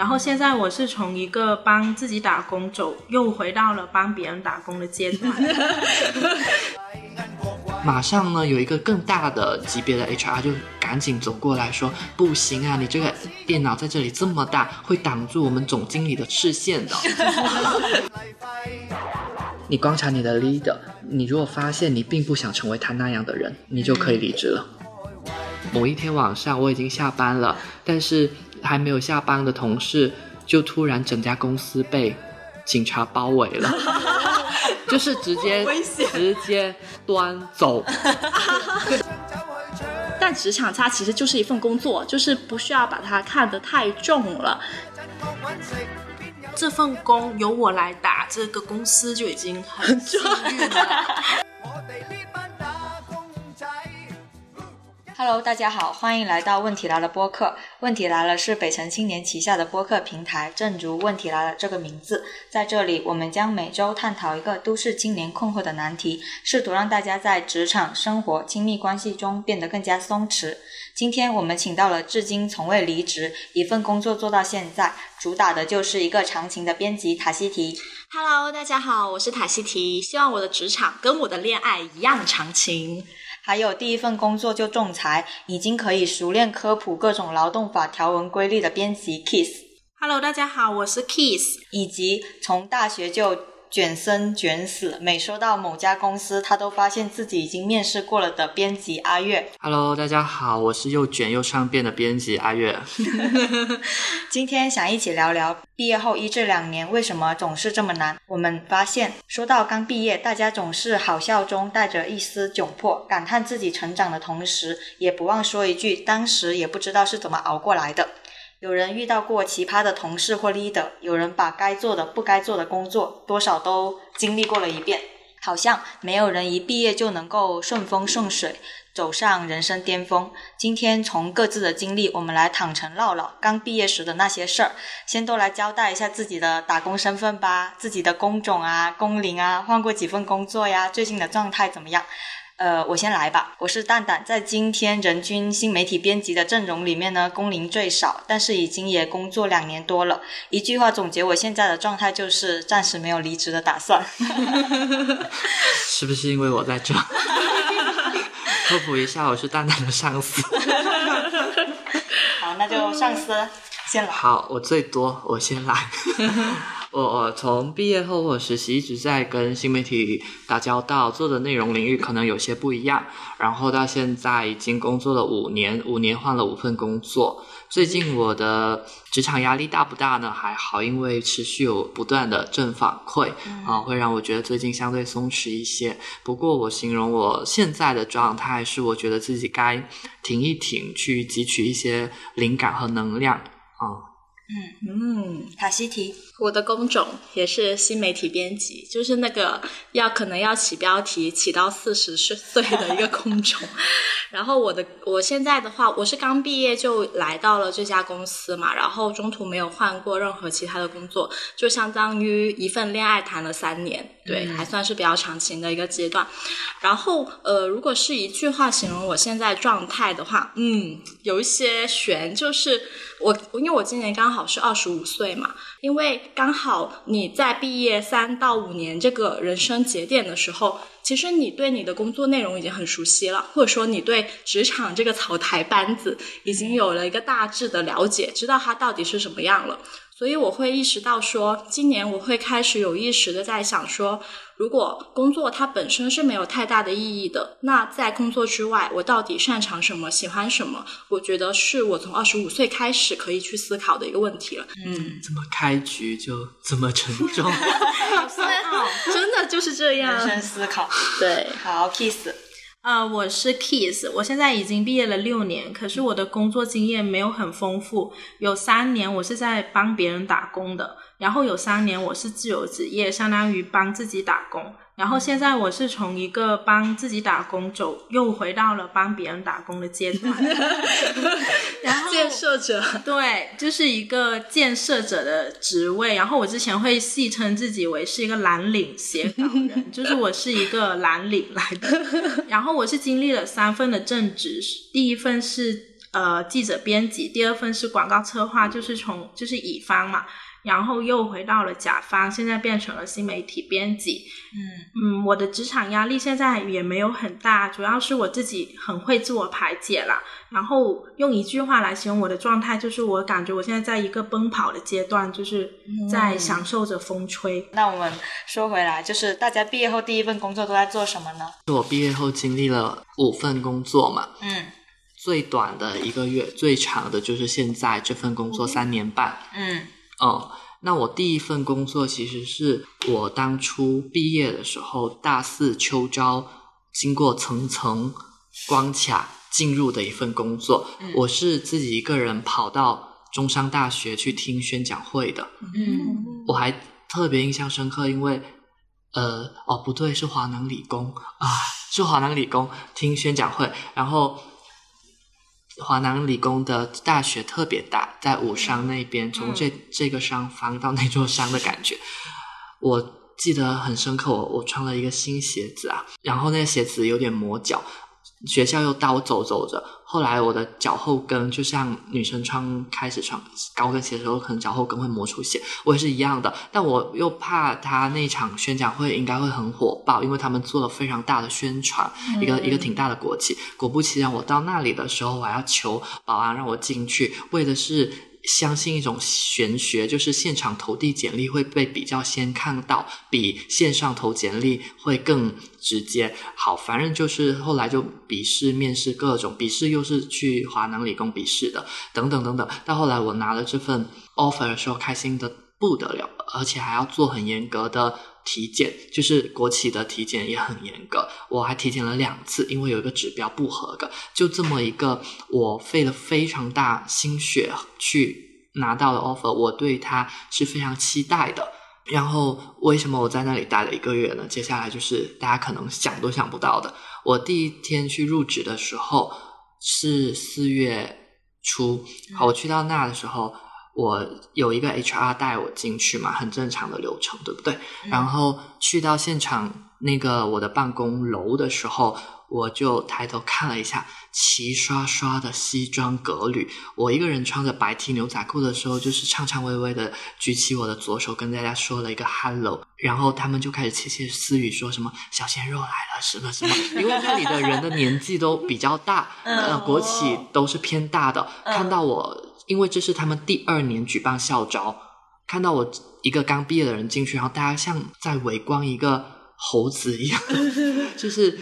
然后现在我是从一个帮自己打工走，又回到了帮别人打工的阶段。马上呢，有一个更大的级别的 HR 就赶紧走过来说：“不行啊，你这个电脑在这里这么大，会挡住我们总经理的视线的。你观察你的 leader，你如果发现你并不想成为他那样的人，你就可以离职了。”某一天晚上，我已经下班了，但是还没有下班的同事就突然整家公司被警察包围了。就是直接直接端走。但职场它其实就是一份工作，就是不需要把它看得太重了。这份工由我来打，这个公司就已经很幸运了。Hello，大家好，欢迎来到问题来了播客。问题来了是北城青年旗下的播客平台，正如问题来了这个名字，在这里我们将每周探讨一个都市青年困惑的难题，试图让大家在职场、生活、亲密关系中变得更加松弛。今天我们请到了至今从未离职，一份工作做到现在，主打的就是一个长情的编辑塔西提。Hello，大家好，我是塔西提，希望我的职场跟我的恋爱一样长情。还有第一份工作就仲裁，已经可以熟练科普各种劳动法条文规律的编辑 Kiss。Hello，大家好，我是 Kiss，以及从大学就。卷生卷死，每说到某家公司，他都发现自己已经面试过了的编辑阿月。Hello，大家好，我是又卷又善变的编辑阿月。今天想一起聊聊毕业后一至两年为什么总是这么难。我们发现，说到刚毕业，大家总是好笑中带着一丝窘迫，感叹自己成长的同时，也不忘说一句：当时也不知道是怎么熬过来的。有人遇到过奇葩的同事或 leader，有人把该做的、不该做的工作，多少都经历过了一遍。好像没有人一毕业就能够顺风顺水，走上人生巅峰。今天从各自的经历，我们来坦诚唠唠刚毕业时的那些事儿。先都来交代一下自己的打工身份吧，自己的工种啊、工龄啊，换过几份工作呀，最近的状态怎么样？呃，我先来吧。我是蛋蛋，在今天人均新媒体编辑的阵容里面呢，工龄最少，但是已经也工作两年多了。一句话总结我现在的状态，就是暂时没有离职的打算。是不是因为我在这？科普一下，我是蛋蛋的上司。好，那就上司先来。好，我最多，我先来。我我从毕业后或实习一直在跟新媒体打交道，做的内容领域可能有些不一样。然后到现在已经工作了五年，五年换了五份工作。最近我的职场压力大不大呢？还好，因为持续有不断的正反馈啊，会让我觉得最近相对松弛一些。不过我形容我现在的状态是，我觉得自己该停一停，去汲取一些灵感和能量啊。嗯嗯，塔西提，我的工种也是新媒体编辑，就是那个要可能要起标题起到四十岁的一个工种。然后我的我现在的话，我是刚毕业就来到了这家公司嘛，然后中途没有换过任何其他的工作，就相当于一份恋爱谈了三年，对，还算是比较长情的一个阶段。然后呃，如果是一句话形容我现在状态的话，嗯，有一些悬，就是我因为我今年刚好。是二十五岁嘛？因为刚好你在毕业三到五年这个人生节点的时候，其实你对你的工作内容已经很熟悉了，或者说你对职场这个草台班子已经有了一个大致的了解，知道它到底是什么样了。所以我会意识到说，今年我会开始有意识的在想说。如果工作它本身是没有太大的意义的，那在工作之外，我到底擅长什么，喜欢什么？我觉得是我从二十五岁开始可以去思考的一个问题了。嗯，怎么开局就这么沉重？真的就是这样。人生思考，对，好，kiss。呃，我是 Kiss，我现在已经毕业了六年，可是我的工作经验没有很丰富，有三年我是在帮别人打工的。然后有三年我是自由职业，相当于帮自己打工。然后现在我是从一个帮自己打工走，又回到了帮别人打工的阶段。然后建设者，对，就是一个建设者的职位。然后我之前会戏称自己为是一个蓝领写稿人，就是我是一个蓝领来的。然后我是经历了三份的正职，第一份是。呃记者编辑，第二份是广告策划，就是从就是乙方嘛，然后又回到了甲方，现在变成了新媒体编辑。嗯嗯，我的职场压力现在也没有很大，主要是我自己很会自我排解啦。然后用一句话来形容我的状态，就是我感觉我现在在一个奔跑的阶段，就是在享受着风吹。那我们说回来，就是大家毕业后第一份工作都在做什么呢？我毕业后经历了五份工作嘛，嗯最短的一个月，最长的就是现在这份工作三年半。嗯嗯，那我第一份工作其实是我当初毕业的时候，大四秋招，经过层层关卡进入的一份工作。嗯我是自己一个人跑到中山大学去听宣讲会的，嗯我还特别印象深刻，因为呃，哦不对，是华南理工啊，是华南理工听宣讲会，然后。华南理工的大学特别大，在武商那边，从这、这个商房到那座山的感觉，我记得很深刻。我我穿了一个新鞋子啊，然后那个鞋子有点磨脚，学校又大，我走走着，后来我的脚后跟就像女生穿开始穿高跟鞋的时候，可能脚后跟会磨出血，我也是一样的。但我又怕他那场宣讲会应该会很火爆，因为他们做了非常大的宣传，一个一个挺大的国企。果不其然，我到那里的时候，我还要求保安让我进去，为的是。相信一种玄学，就是现场投递简历会被比较先看到，比线上投简历会更直接。好，反正就是后来就笔试、面试各种，笔试又是去华南理工笔试的，等等等等。到后来我拿了这份 offer 的时候，开心的不得了，而且还要做很严格的体检，就是国企的体检也很严格，我还体检了两次，因为有一个指标不合格。就这么一个，我费了非常大心血去拿到的 offer，我对它是非常期待的。然后为什么我在那里待了一个月呢？接下来就是大家可能想都想不到的，我第一天去入职的时候是四月初，好，我去到那的时候。我有一个 HR 带我进去嘛，很正常的流程，对不对？然后去到现场那个我的办公楼的时候，我就抬头看了一下齐刷刷的西装革履。我一个人穿着白 T 牛仔裤的时候，就是颤颤巍巍的举起我的左手，跟大家说了一个 hello。然后他们就开始窃窃私语，说什么小鲜肉来了，什么什么。因为那里的人的年纪都比较大，呃，国企都是偏大的。看到我。因为这是他们第二年举办校招，看到我一个刚毕业的人进去，然后大家像在围观一个猴子一样，就是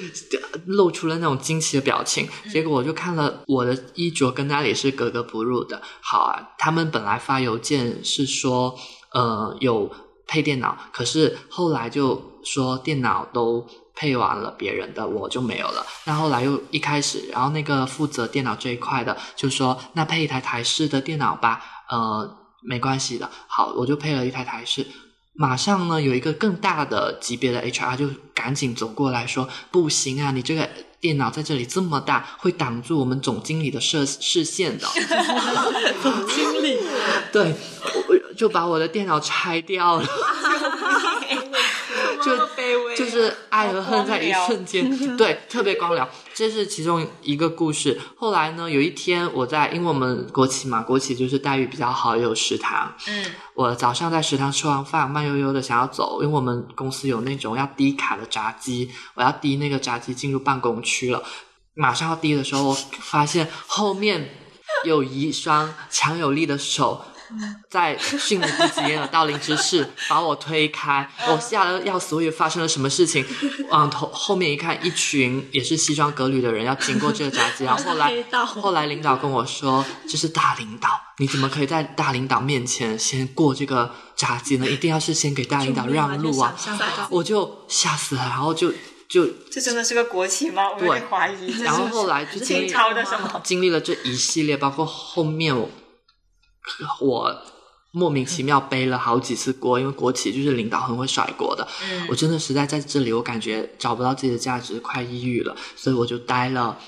露出了那种惊奇的表情。结果我就看了我的衣着跟那里是格格不入的。好啊，他们本来发邮件是说，呃，有配电脑，可是后来就说电脑都。配完了别人的我就没有了，那后来又一开始，然后那个负责电脑这一块的就说，那配一台台式的电脑吧，呃，没关系的，好，我就配了一台台式，马上呢有一个更大的级别的 HR 就赶紧走过来说，不行啊，你这个电脑在这里这么大，会挡住我们总经理的视视线的，总经理，对，就把我的电脑拆掉了。就就是爱和恨在一瞬间，对，特别光疗，这是其中一个故事。后来呢，有一天我在，因为我们国企嘛，国企就是待遇比较好，有食堂。嗯，我早上在食堂吃完饭，慢悠悠的想要走，因为我们公司有那种要低卡的炸鸡，我要滴那个炸鸡进入办公区了。马上要滴的时候，我发现后面有一双强有力的手。在迅雷不及掩耳盗铃之势 把我推开，我吓得要死，我以为发生了什么事情。往头后面一看，一群也是西装革履的人要经过这个闸机，然后后来后来领导跟我说：“这是大领导，你怎么可以在大领导面前先过这个闸机呢？一定要是先给大领导让路啊！”我就吓死了，然后就就这真的是个国企吗？我有点怀疑。然后后来就经历了什么？经历了这一系列，包括后面我。我莫名其妙背了好几次锅，因为国企就是领导很会甩锅的。嗯，我真的实在在这里，我感觉找不到自己的价值，快抑郁了，所以我就待了。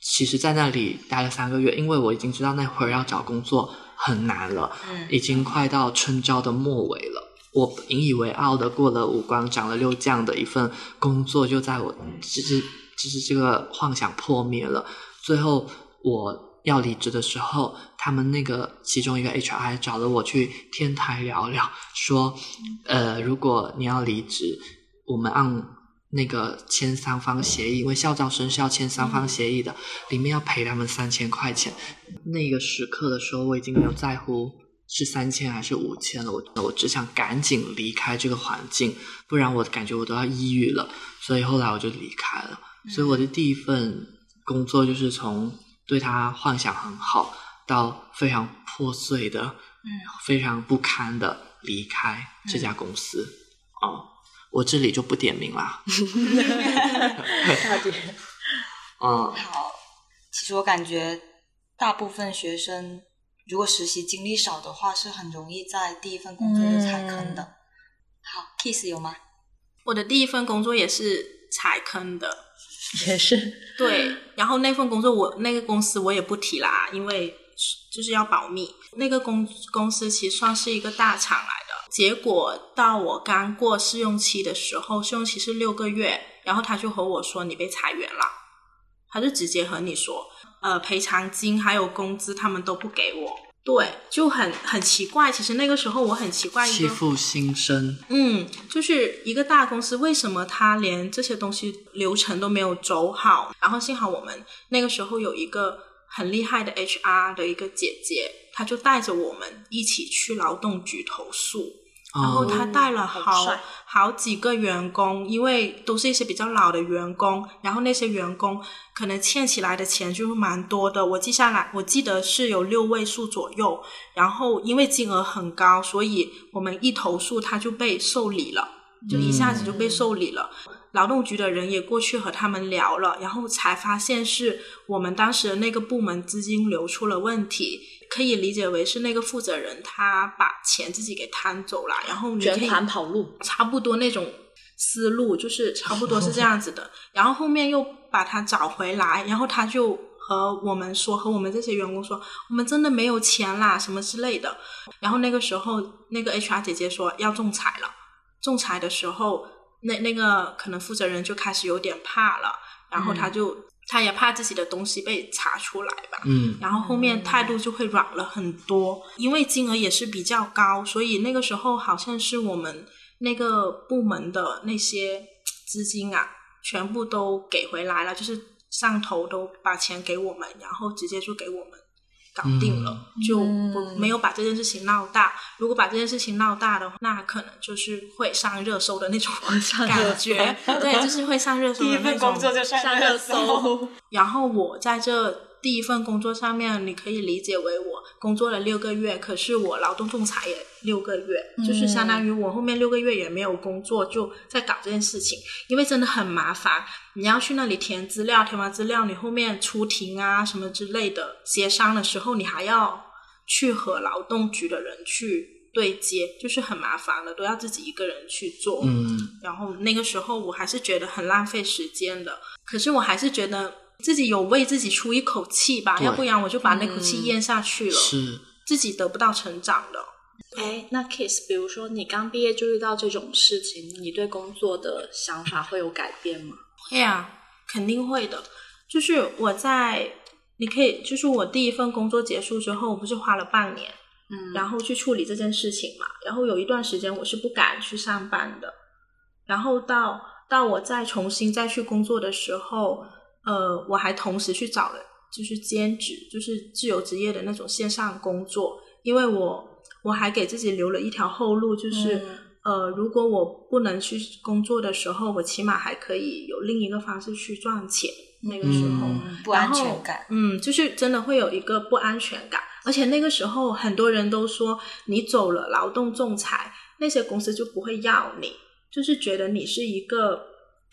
其实，在那里待了三个月，因为我已经知道那会儿要找工作很难了，嗯，已经快到春招的末尾了。我引以为傲的过了五关斩了六将的一份工作，就在我就是就是这个幻想破灭了。最后我。要离职的时候，他们那个其中一个 HR 找了我去天台聊聊，说，呃，如果你要离职，我们按那个签三方协议，因为校招生是要签三方协议的，里面要赔他们三千块钱。那个时刻的时候，我已经没有在乎是三千还是五千了，我我只想赶紧离开这个环境，不然我感觉我都要抑郁了。所以后来我就离开了。所以我的第一份工作就是从对他幻想很好，到非常破碎的，嗯，非常不堪的离开这家公司。哦，我这里就不点名啦。大姐，嗯，好。其实我感觉，大部分学生如果实习经历少的话，是很容易在第一份工作就踩坑的。好，Kiss 有吗？我的第一份工作也是踩坑的，也是对。然后那份工作我那个公司我也不提啦，因为就是要保密。那个公公司其实算是一个大厂来的，结果到我刚过试用期的时候，试用期是六个月，然后他就和我说你被裁员了，他就直接和你说，呃，赔偿金还有工资他们都不给我，对，就很很奇怪。其实那个时候我很奇怪欺负新生，嗯，就是一个大公司，为什么他连这些东西流程都没有走好？然后幸好我们那个时候有一个很厉害的 HR 的一个姐姐，她就带着我们一起去劳动局投诉。然后他带了好好好几个员工，因为都是一些比较老的员工，然后那些员工可能欠起来的钱就是蛮多的。我记下来，我记得是有六位数左右。然后因为金额很高，所以我们一投诉他就被受理了，就一下子就被受理了。劳动局的人也过去和他们聊了，然后才发现是我们当时的那个部门资金流出了问题，可以理解为是那个负责人他把钱自己给贪走了，然后卷以款跑路，差不多那种思路，就是差不多是这样子的。然后后面又把他找回来，然后他就和我们说，和我们这些员工说，我们真的没有钱啦，什么之类的。然后那个时候，那个 HR 姐姐说要仲裁了，仲裁的时候，那那个可能负责人就开始有点怕了，然后他就、他也怕自己的东西被查出来吧，嗯，然后后面态度就会软了很多，因为金额也是比较高，所以那个时候好像是我们那个部门的那些资金啊，全部都给回来了，就是上头都把钱给我们，然后直接就给我们搞定了，就不没有把这件事情闹大。如果把这件事情闹大的话，那可能就是会上热搜的那种 感觉，对，就是会上热搜的那种。就上热搜。然后我在这第一份工作上面，你可以理解为我工作了六个月，可是我劳动仲裁也六个月，就是相当于我后面六个月也没有工作，就在搞这件事情，因为真的很麻烦。你要去那里填资料，填完资料你后面出庭啊什么之类的，协商的时候你还要去和劳动局的人去对接，就是很麻烦的，都要自己一个人去做。嗯，然后那个时候我还是觉得很浪费时间的，可是我还是觉得自己有为自己出一口气吧，要不然我就把那口气咽下去了，是，自己得不到成长的。哎，那 Kiss，比如说你刚毕业就遇到这种事情，你对工作的想法会有改变吗？会啊，肯定会的。就是我在，你可以，就是我第一份工作结束之后，我不是花了半年，嗯然后去处理这件事情嘛。然后有一段时间我是不敢去上班的，然后到到我再重新再去工作的时候，呃，我还同时去找了就是兼职，就是自由职业的那种线上工作，因为我我还给自己留了一条后路，就是。嗯呃，如果我不能去工作的时候，我起码还可以有另一个方式去赚钱。那个时候，嗯不安全感。嗯，就是真的会有一个不安全感，而且那个时候很多人都说你走了劳动仲裁，那些公司就不会要你，就是觉得你是一个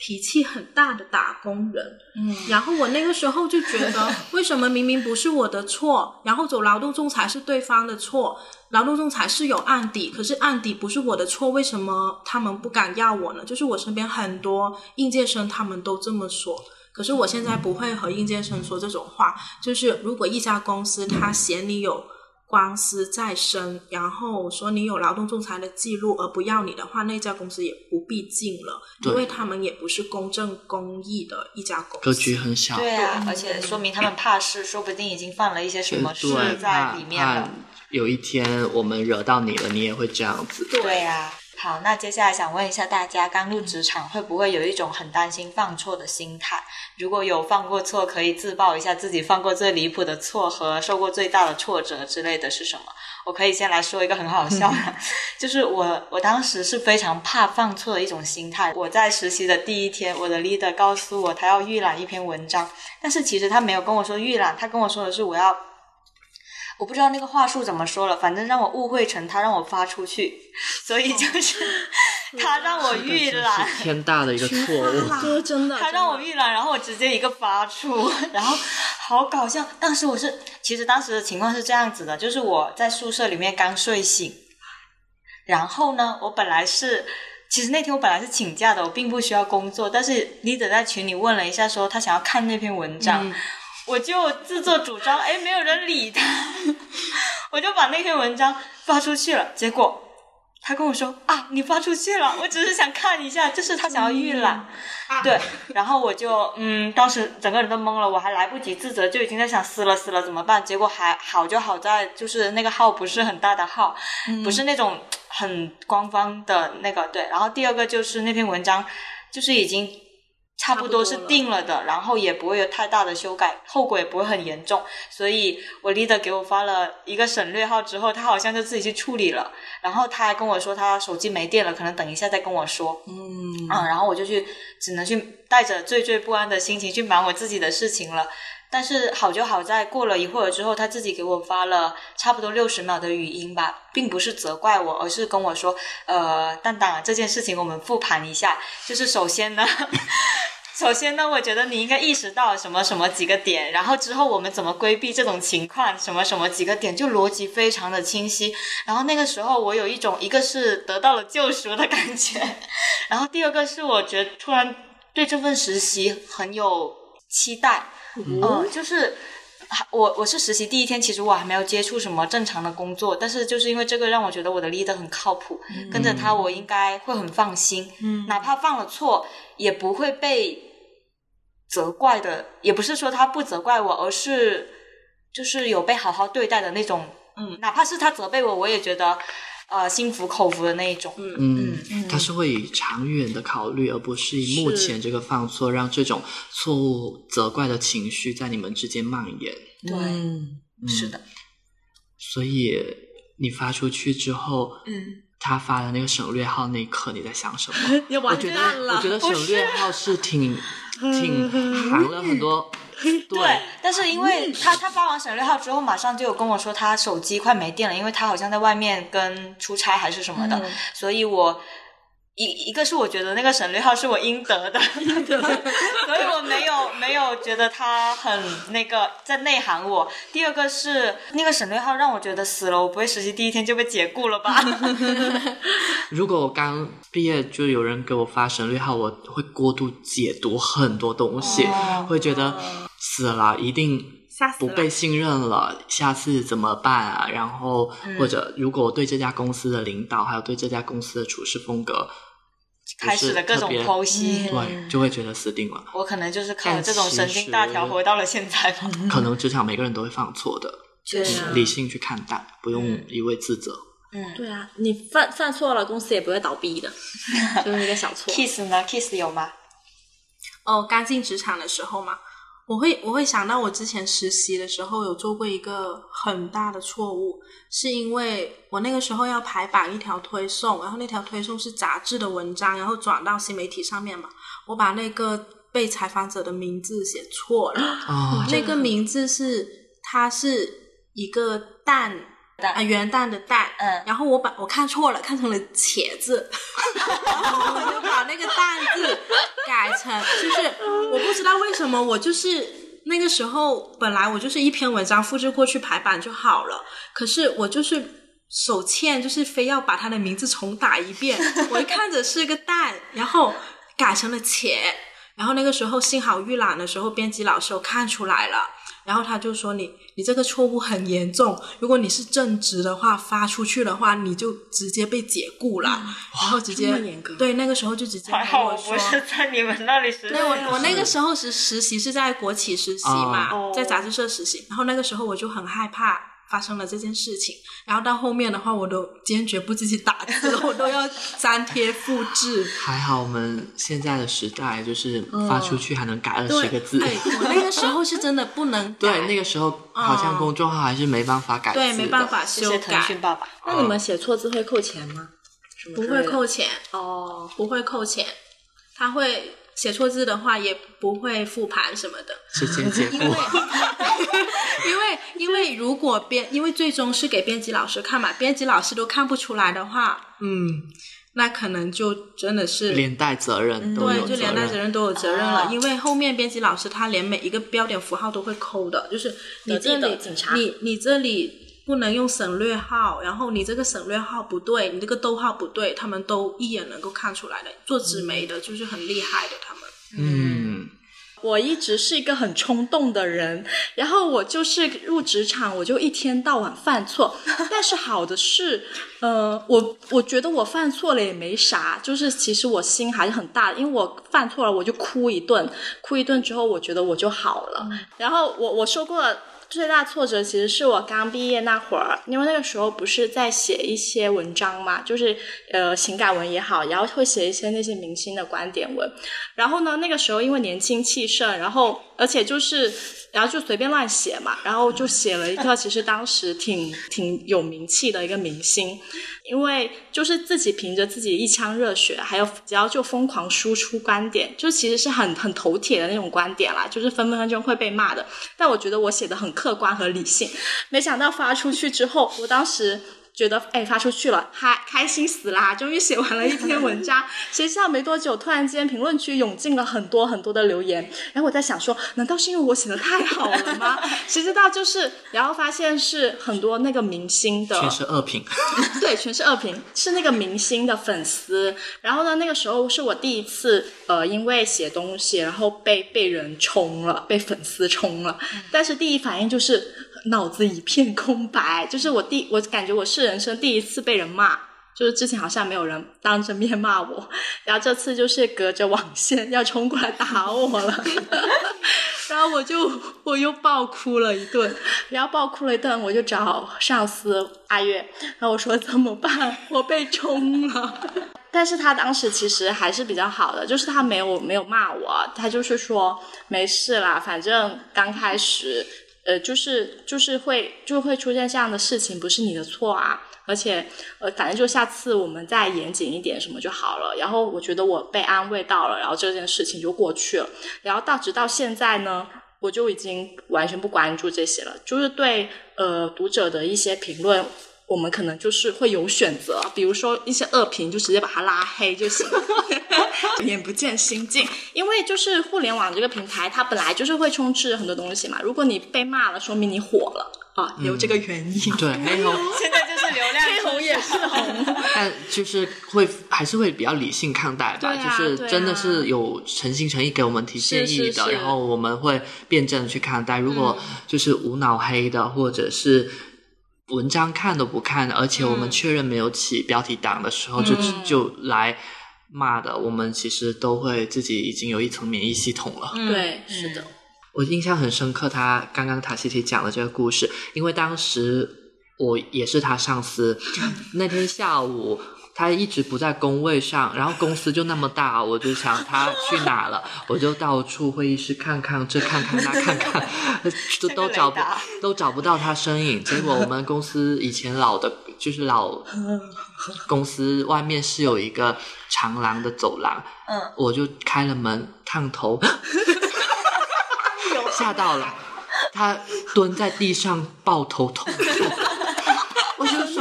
脾气很大的打工人。嗯，然后我那个时候就觉得，为什么明明不是我的错，然后走劳动仲裁是对方的错？劳动仲裁是有案底，可是案底不是我的错，为什么他们不敢要我呢？就是我身边很多应届生他们都这么说。可是我现在不会和应届生说这种话，就是如果一家公司他嫌你有官司在身，然后说你有劳动仲裁的记录而不要你的话，那家公司也不必进了，因为他们也不是公正公义的一家公司。格局很小。对啊，而且说明他们怕事，说不定已经犯了一些什么事在里面了。有一天我们惹到你了，你也会这样子。对啊。好，那接下来想问一下大家，刚入职场会不会有一种很担心犯错的心态？如果有犯过错，可以自曝一下自己犯过最离谱的错和受过最大的挫折之类的是什么？我可以先来说一个很好笑的，就是我我当时是非常怕犯错的一种心态。我在实习的第一天，我的 leader 告诉我他要预览一篇文章，但是其实他没有跟我说预览，他跟我说的是我要。我不知道那个话术怎么说了，反正让我误会成他让我发出去，所以就是他让我预览，天大的一个错误，真的，他让我预览，然后我直接一个发出，然后好搞笑。当时我是，其实当时的情况是这样子的，就是我在宿舍里面刚睡醒，然后呢，我本来是，其实那天我本来是请假的，我并不需要工作，但是 leader 在群里问了一下，说他想要看那篇文章。我就自作主张，哎，没有人理他，我就把那篇文章发出去了。结果他跟我说啊，你发出去了，我只是想看一下，就是他想要预览，对。然后我就嗯，当时整个人都懵了，我还来不及自责，就已经在想撕了撕了怎么办。结果还好就好在就是那个号不是很大的号，不是那种很官方的那个对。然后第二个就是那篇文章就是已经。差不多是定了的，然后也不会有太大的修改，后果也不会很严重，所以我 leader 给我发了一个省略号之后，他好像就自己去处理了，然后他还跟我说他手机没电了，可能等一下再跟我说，嗯，啊，然后我就去只能去带着惴惴不安的心情去忙我自己的事情了。但是好就好在过了一会儿之后，他自己给我发了差不多六十秒的语音吧，并不是责怪我，而是跟我说，呃，蛋蛋这件事情我们复盘一下，就是首先呢。首先呢，我觉得你应该意识到什么什么几个点，然后之后我们怎么规避这种情况，什么什么几个点，就逻辑非常的清晰。然后那个时候我有一种，一个是得到了救赎的感觉，然后第二个是我觉得突然对这份实习很有期待。嗯，就是我我是实习第一天，其实我还没有接触什么正常的工作，但是就是因为这个让我觉得我的 leader 很靠谱，跟着他我应该会很放心，嗯，哪怕犯了错也不会被。责怪的也不是说他不责怪我，而是就是有被好好对待的那种，嗯，哪怕是他责备我，我也觉得呃心服口服的那一种，嗯嗯，他是会以长远的考虑，而不是以目前这个犯错让这种错误责怪的情绪在你们之间蔓延，对，是的，所以你发出去之后，嗯，他发的那个省略号那一刻你在想什么？我觉得我觉得省略号是挺。挺含了很多，对，但是因为他他发完省略号之后，马上就有跟我说他手机快没电了，因为他好像在外面跟出差还是什么的，所以我。一一个是我觉得那个省略号是我应得的，所以我没有没有觉得他很那个在内涵我。第二个是那个省略号让我觉得死了，我不会实习第一天就被解雇了吧？如果我刚毕业就有人给我发省略号，我会过度解读很多东西，会觉得死了一定不被信任了，下次怎么办啊？然后或者如果对这家公司的领导还有对这家公司的处事风格。开始了各种剖析，对，就会觉得死定了。我可能就是靠这种神经大条活到了现在吧。可能职场每个人都会犯错的，确实理性去看待，不用一味自责。嗯，对啊，你犯犯错了，公司也不会倒闭的，就是一个小错。Kiss 呢？Kiss 有吗？哦，刚进职场的时候嘛。我会我会想到我之前实习的时候有做过一个很大的错误，是因为我那个时候要排版一条推送，然后那条推送是杂志的文章，然后转到新媒体上面嘛，我把那个被采访者的名字写错了，那个名字是他是一个蛋。啊，元旦的旦，嗯，然后我把我看错了，看成了茄子，然后我就把那个蛋字改成，就是我不知道为什么，我就是那个时候本来我就是一篇文章复制过去排版就好了，可是我就是手欠，就是非要把他的名字重打一遍，我一看着是个蛋，然后改成了茄，然后那个时候幸好预览的时候编辑老师看出来了。然后他就说你你这个错误很严重，如果你是正职的话，发出去的话你就直接被解雇了，然后直接对那个时候就直接还好我说我说不。是在你们那里实习。对我，我那个时候是实习是在国企实习嘛，哦在杂志社实习，然后那个时候我就很害怕发生了这件事情，然后到后面的话，我都坚决不自己打字，我都要粘贴复制。还好我们现在的时代就是发出去还能改二对，十个字。哎，我那个时候是真的不能改，对，那个时候好像公众号还是没办法改。对没办法修谢谢腾改，讯爸爸。那你们写错字会扣钱吗？不会扣钱，哦。不会扣钱，他会写错字的话也不会复盘什么的。因为。因为因为如果编，因为最终是给编辑老师看嘛，编辑老师都看不出来的话，嗯，那可能就真的是连带责任都对，就连带责任都有责任了，哦因为后面编辑老师他连每一个标点符号都会抠的，就是你这里警察你你这里不能用省略号，然后你这个省略号不对，你这个逗号不对，他们都一眼能够看出来的。做纸媒的就是很厉害的，他们。嗯，我一直是一个很冲动的人，然后我就是入职场，我就一天到晚犯错。但是好的是，呃，我我觉得我犯错了也没啥，就是其实我心还是很大的，因为我犯错了我就哭一顿，哭一顿之后，我觉得我就好了。然后我我说过的最大挫折其实是我刚毕业那会儿，因为那个时候不是在写一些文章嘛，就是呃情感文也好，然后会写一些那些明星的观点文。然后呢，那个时候因为年轻气盛，然后而且就是，然后就随便乱写嘛，然后就写了一个其实当时挺挺有名气的一个明星，因为就是自己凭着自己一腔热血，还有只要就疯狂输出观点，就其实是很很头铁的那种观点啦，就是分分钟会被骂的。但我觉得我写的很客观和理性，没想到发出去之后，我当时。觉得哎发出去了，嗨开心死啦！终于写完了一篇文章。谁知道没多久，突然间评论区涌进了很多很多的留言，然后我在想说，难道是因为我写的太好了吗？谁知道就是，然后发现是很多那个明星的，全是恶评。对，全是恶评，是那个明星的粉丝。然后呢，那个时候是我第一次，呃，因为写东西，然后被被人冲了，被粉丝冲了。但是第一反应就是脑子一片空白，就是我第我感觉我是人生第一次被人骂。就是之前好像没有人当着面骂我，然后这次就是隔着网线要冲过来打我了，然后我就我又爆哭了一顿，然后爆哭了一顿，我就找上司阿月，然后我说怎么办？我被冲了。但是他当时其实还是比较好的，就是他没有没有骂我，他就是说没事啦，反正刚开始，呃，就是就是会就会出现这样的事情，不是你的错啊。而且，呃，反正就下次我们再严谨一点什么就好了。然后我觉得我被安慰到了，然后这件事情就过去了。然后到直到现在呢，我就已经完全不关注这些了，就是对呃读者的一些评论。我们可能就是会有选择，比如说一些恶评就直接把它拉黑就行了，眼不见心净。因为就是互联网这个平台，它本来就是会充斥很多东西嘛。如果你被骂了，说明你火了啊，有这个原因。对，黑红，现在就是流量黑红也是红，但就是会还是会比较理性看待吧，啊就是真的是有诚心诚意给我们提建议的，是是是然后我们会辩证地去看待。如果就是无脑黑的，或者是。文章看都不看，而且我们确认没有起标题党的时候，就嗯。就来骂的，我们其实都会自己已经有一层免疫系统了。对，是的，我印象很深刻，他刚刚塔西提讲的这个故事，因为当时我也是他上司，那天下午他一直不在工位上，然后公司就那么大，我就想他去哪了，我就到处会议室看看，这看看那看看，都都找不都找不到他身影。结果我们公司以前老的，就是老 公司外面是有一个长廊的走廊，嗯，我就开了门，烫头。吓到了，他蹲在地上抱头痛哭。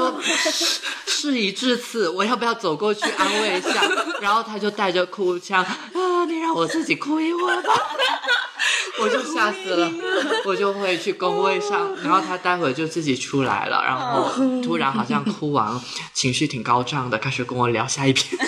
我就说，事已至此，我要不要走过去安慰一下？然后他就带着哭腔啊，你让我自己哭一会儿吧。我就吓死了，我就会去工位上，然后他待会就自己出来了，然后突然好像哭完，情绪挺高涨的，开始跟我聊下一篇。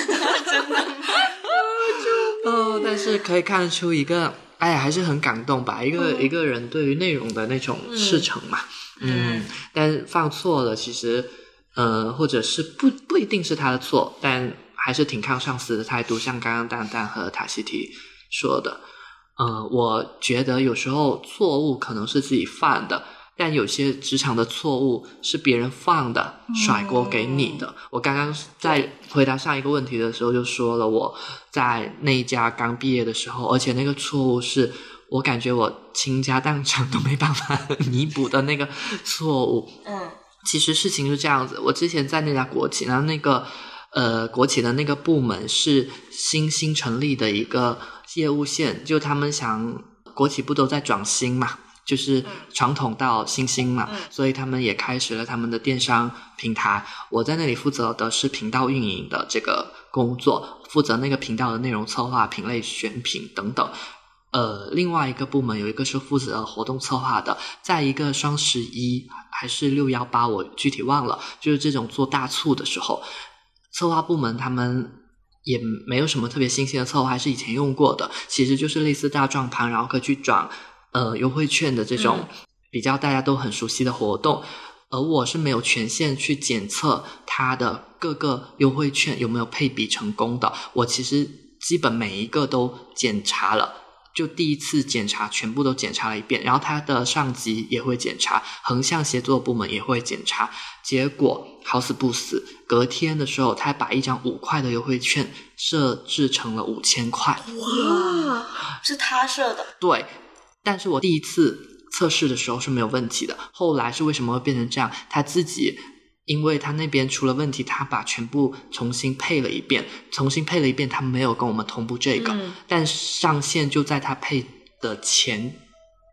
哦，但是可以看出一个哎呀，还是很感动吧。一个、嗯一个人对于内容的那种赤诚嘛，嗯，但是放错了，其实呃，或者是不不一定是他的错，但还是挺抗上司的态度。像刚刚蛋蛋和塔西提说的，呃，我觉得有时候错误可能是自己犯的。但有些职场的错误是别人放的，甩锅给你的。我刚刚在回答上一个问题的时候就说了，我在那一家刚毕业的时候，而且那个错误是我感觉我倾家荡产都没办法 弥补的那个错误。嗯其实事情是这样子，我之前在那家国企，然后那个呃国企的那个部门是新兴成立的一个业务线，就他们想国企不都在转新嘛，就是传统到新兴嘛，所以他们也开始了他们的电商平台。我在那里负责的是频道运营的这个工作，负责那个频道的内容策划、品类选品等等。呃，另外一个部门有一个是负责活动策划的，在一个双十一还是六幺八，我具体忘了，就是这种做大促的时候，策划部门他们也没有什么特别新鲜的策划，还是以前用过的，其实就是类似大转盘，然后可以去转呃优惠券的这种比较大家都很熟悉的活动。而我是没有权限去检测它的各个优惠券有没有配比成功的，我其实基本每一个都检查了。就第一次检查全部都检查了一遍，然后他的上级也会检查，横向协作部门也会检查。结果好死不死，隔天的时候，他把一张五块的优惠券设置成了五千块。哇，是他设的，对，但是我第一次测试的时候是没有问题的，后来是为什么会变成这样？他自己。因为他那边出了问题，他把全部重新配了一遍，重新配了一遍，他没有跟我们同步这个，嗯但上线就在他配的前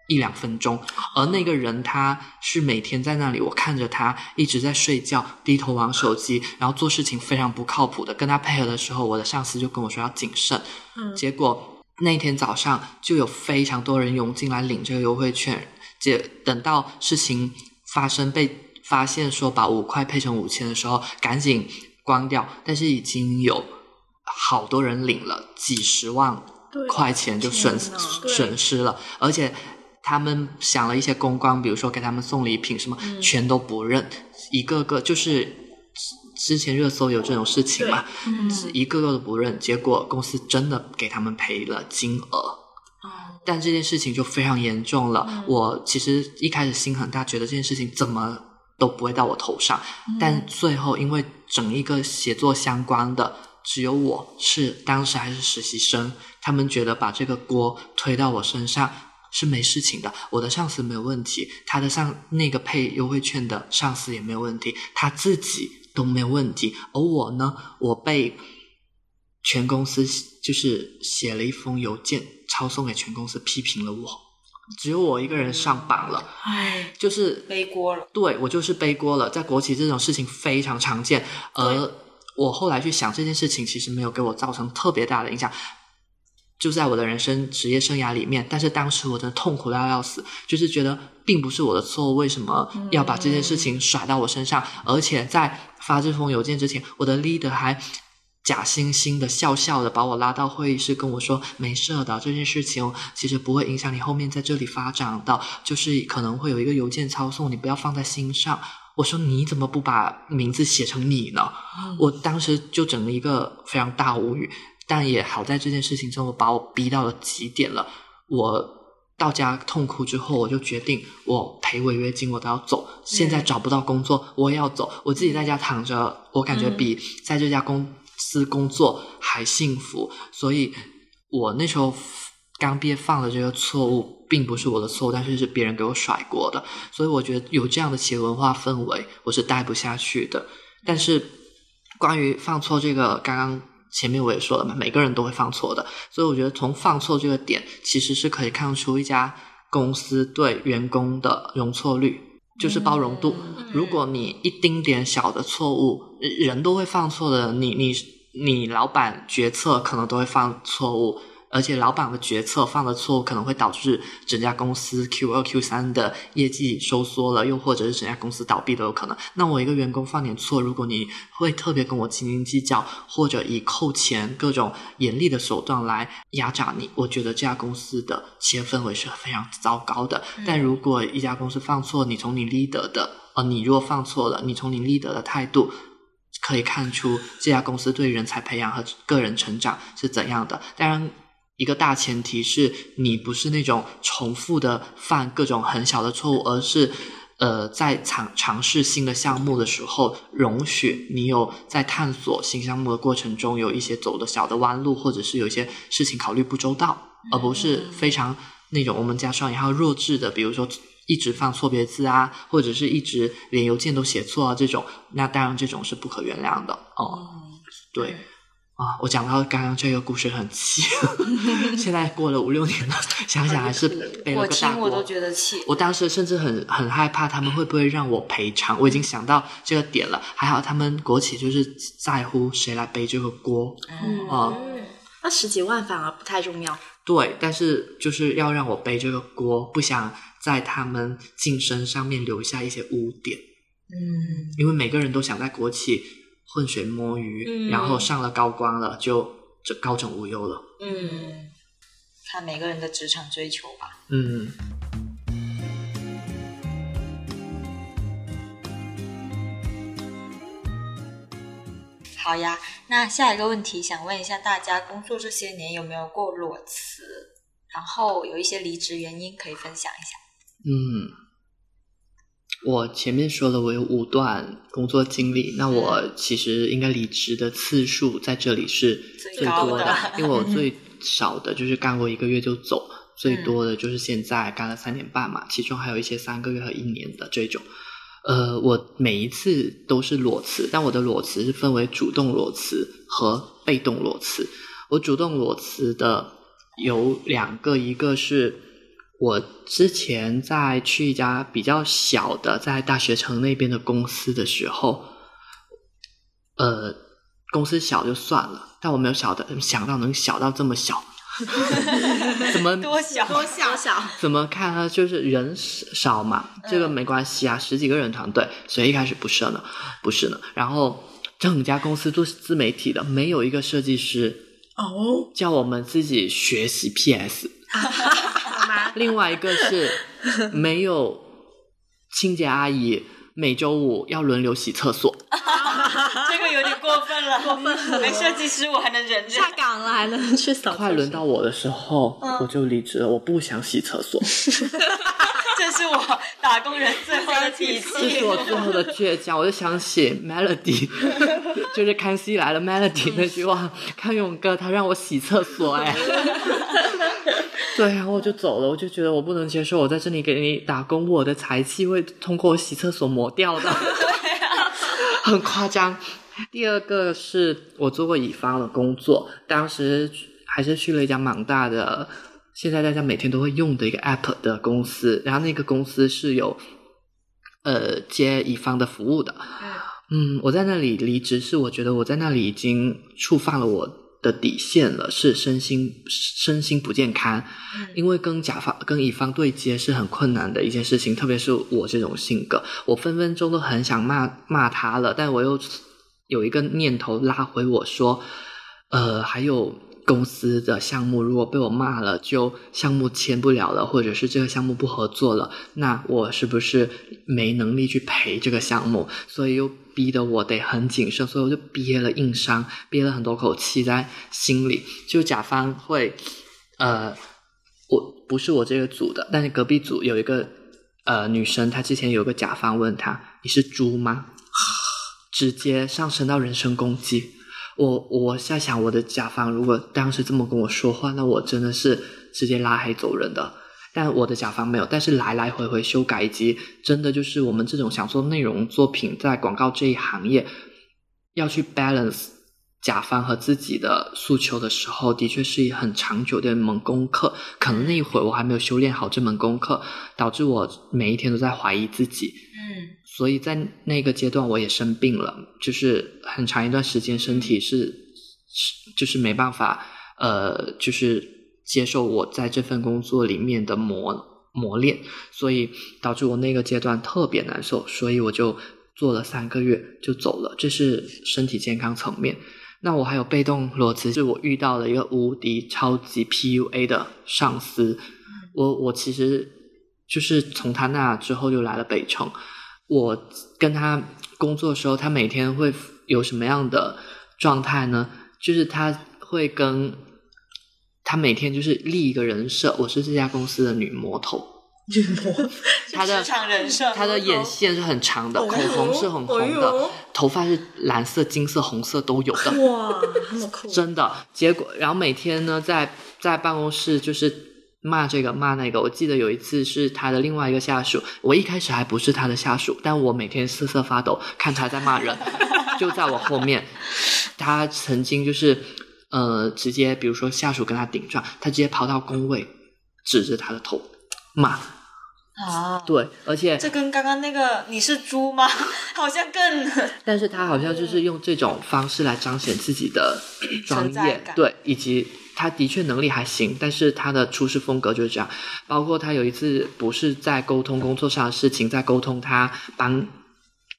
一两分钟，而那个人他是每天在那里，我看着他一直在睡觉，低头玩手机，然后做事情非常不靠谱的。跟他配合的时候，我的上司就跟我说要谨慎，嗯结果那天早上就有非常多人涌进来领这个优惠券，结等到事情发生被。发现说把五块配成五千的时候，赶紧关掉，但是已经有好多人领了几十万块钱就损损失了，而且他们想了一些公关，比如说给他们送礼品什么，全都不认，一个个就是之之前热搜有这种事情嘛，嗯。一个个都不认，结果公司真的给他们赔了金额。但这件事情就非常严重了。我其实一开始心很大，觉得这件事情怎么都不会到我头上，但最后因为整一个写作相关的，只有我是当时还是实习生，他们觉得把这个锅推到我身上是没事情的。我的上司没有问题，他的上那个配优惠券的上司也没有问题，他自己都没有问题，而我呢，我被全公司就是写了一封邮件抄送给全公司，批评了我，只有我一个人上榜了，哎，就是背锅了。对我就是背锅了，在国企这种事情非常常见，而我后来去想这件事情，其实没有给我造成特别大的影响，就在我的人生职业生涯里面，但是当时我真的痛苦到要死，就是觉得并不是我的错误，为什么要把这件事情甩到我身上？而且在发这封邮件之前，我的 leader 还。假惺惺的笑笑的把我拉到会议室，跟我说：“没事的，这件事情其实不会影响你后面在这里发展的，就是可能会有一个邮件抄送，你不要放在心上。”我说：“你怎么不把名字写成你呢？”我当时就整了一个非常大无语，但也好在这件事情之后把我逼到了极点了。我到家痛哭之后，我就决定我赔违约金我都要走。现在找不到工作，我也要走。我自己在家躺着，我感觉比在这家公司工作还幸福。所以，我那时候刚毕业犯了这个错误，并不是我的错误，但是是别人给我甩锅的。所以，我觉得有这样的企业文化氛围，我是待不下去的。但是，关于犯错这个，刚刚前面我也说了嘛，每个人都会犯错的。所以，我觉得从犯错这个点，其实是可以看出一家公司对员工的容错率。就是包容度。如果你一丁点小的错误，人都会犯错的。你你你老板决策可能都会犯错误，而且老板的决策犯了错误，可能会导致整家公司 Q 二 Q 三的业绩收缩了，又或者是整家公司倒闭都有可能。那我一个员工犯点错，如果你会特别跟我斤斤计较，或者以扣钱各种严厉的手段来压榨你，我觉得这家公司的企业氛围是非常糟糕的。但如果一家公司犯错，你从你 leader 的，呃，你如果犯错了，你从你 leader 的态度。可以看出这家公司对人才培养和个人成长是怎样的。当然，一个大前提是你不是那种重复的犯各种很小的错误，而是呃在尝尝试新的项目的时候，容许你有在探索新项目的过程中有一些走的小的弯路，或者是有一些事情考虑不周到，而不是非常那种我们加双引号弱智的，比如说。一直放错别字啊，或者是一直连邮件都写错啊，这种那当然这种是不可原谅的哦。对啊，我讲到刚刚这个故事很气，现在过了五六年了，想想还是 背了个大锅。我听我都觉得气。我当时甚至很很害怕他们会不会让我赔偿，我已经想到这个点了。还好他们国企就是在乎谁来背这个锅。嗯，那十几万反而不太重要。对，但是就是要让我背这个锅，不想。在他们晋升上面留下一些污点，嗯，因为每个人都想在国企浑水摸鱼，然后上了高官了就就高枕无忧了，嗯，看每个人的职场追求吧，嗯。好呀，那下一个问题想问一下大家，工作这些年有没有过裸辞？然后有一些离职原因可以分享一下。嗯，我前面说了，我有五段工作经历，那我其实应该离职的次数在这里是最多的，因为我最少的就是干过一个月就走，最多的就是现在干了三年半嘛，其中还有一些三个月和一年的这种。呃，我每一次都是裸辞，但我的裸辞是分为主动裸辞和被动裸辞。我主动裸辞的有两个，一个是。我之前在去一家比较小的在大学城那边的公司的时候，呃，公司小就算了，但我没有小的想到能小到这么小，怎么多小多小小？怎么看呢？就是人少嘛，这个没关系啊，十几个人团队，所以一开始不是呢，不是呢。然后整家公司都是自媒体的，没有一个设计师哦，叫我们自己学习 PS。另外一个是没有清洁阿姨，每周五要轮流洗厕所。这个有点过分了，过分了。没设计师我还能忍着，下岗了还能去扫。快轮到我的时候，我就离职了。我不想洗厕所。这是我打工人最后的底气，这是我最后的倔强。我就想写 Melody，就是康熙来了 Melody 那句话，康永哥他让我洗厕所，哎。对，然后我就走了，我就觉得我不能接受，我在这里给你打工，我的财气会通过我洗厕所磨掉的，很夸张。第二个是我做过乙方的工作，当时还是去了一家蛮大的，现在大家每天都会用的一个 app 的公司，然后那个公司是有呃接乙方的服务的。嗯，我在那里离职，是我觉得我在那里已经触犯了我。的底线了，是身心身心不健康，因为跟甲方跟乙方对接是很困难的一件事情，特别是我这种性格，我分分钟都很想骂骂他了，但我又有一个念头拉回我说，呃，还有公司的项目，如果被我骂了，就项目签不了了，或者是这个项目不合作了，那我是不是没能力去赔这个项目？所以又。逼得我得很谨慎，所以我就憋了硬伤，憋了很多口气在心里。就甲方会，呃，我不是我这个组的，但是隔壁组有一个呃女生，她之前有个甲方问她：“你是猪吗？”直接上升到人身攻击。我我在想，我的甲方如果当时这么跟我说话，那我真的是直接拉黑走人的。但我的甲方没有，但是来来回回修改以及真的就是我们这种想做内容作品，在广告这一行业要去 balance 甲方和自己的诉求的时候，的确是一很长久的一门功课。可能那一会儿我还没有修炼好这门功课，导致我每一天都在怀疑自己。嗯，所以在那个阶段我也生病了，就是很长一段时间身体是是就是没办法，呃，就是。接受我在这份工作里面的磨磨练，所以导致我那个阶段特别难受，所以我就做了三个月就走了。这是身体健康层面。那我还有被动裸辞，是我遇到了一个无敌超级 PUA 的上司。我我其实就是从他那之后就来了北城。我跟他工作的时候，他每天会有什么样的状态呢？就是他会跟他每天就是立一个人设，我是这家公司的女魔头。女魔，他的职场人设，他的眼线是很长的，口红是很红的头发是蓝色、金色、红色都有的。哇，那么酷，真的。结果，然后每天呢，在在办公室就是骂这个骂那个。我记得有一次是他的另外一个下属，我一开始还不是他的下属，但我每天瑟瑟发抖，看他在骂人，就在我后面。他曾经就是呃，直接比如说下属跟他顶撞，他直接跑到工位，指着他的头骂。啊，对，而且这跟刚刚那个你是猪吗？好像更 但是他好像就是用这种方式来彰显自己的专业，对，以及他的确能力还行，但是他的处事风格就是这样。包括他有一次不是在沟通工作上的事情，在沟通他帮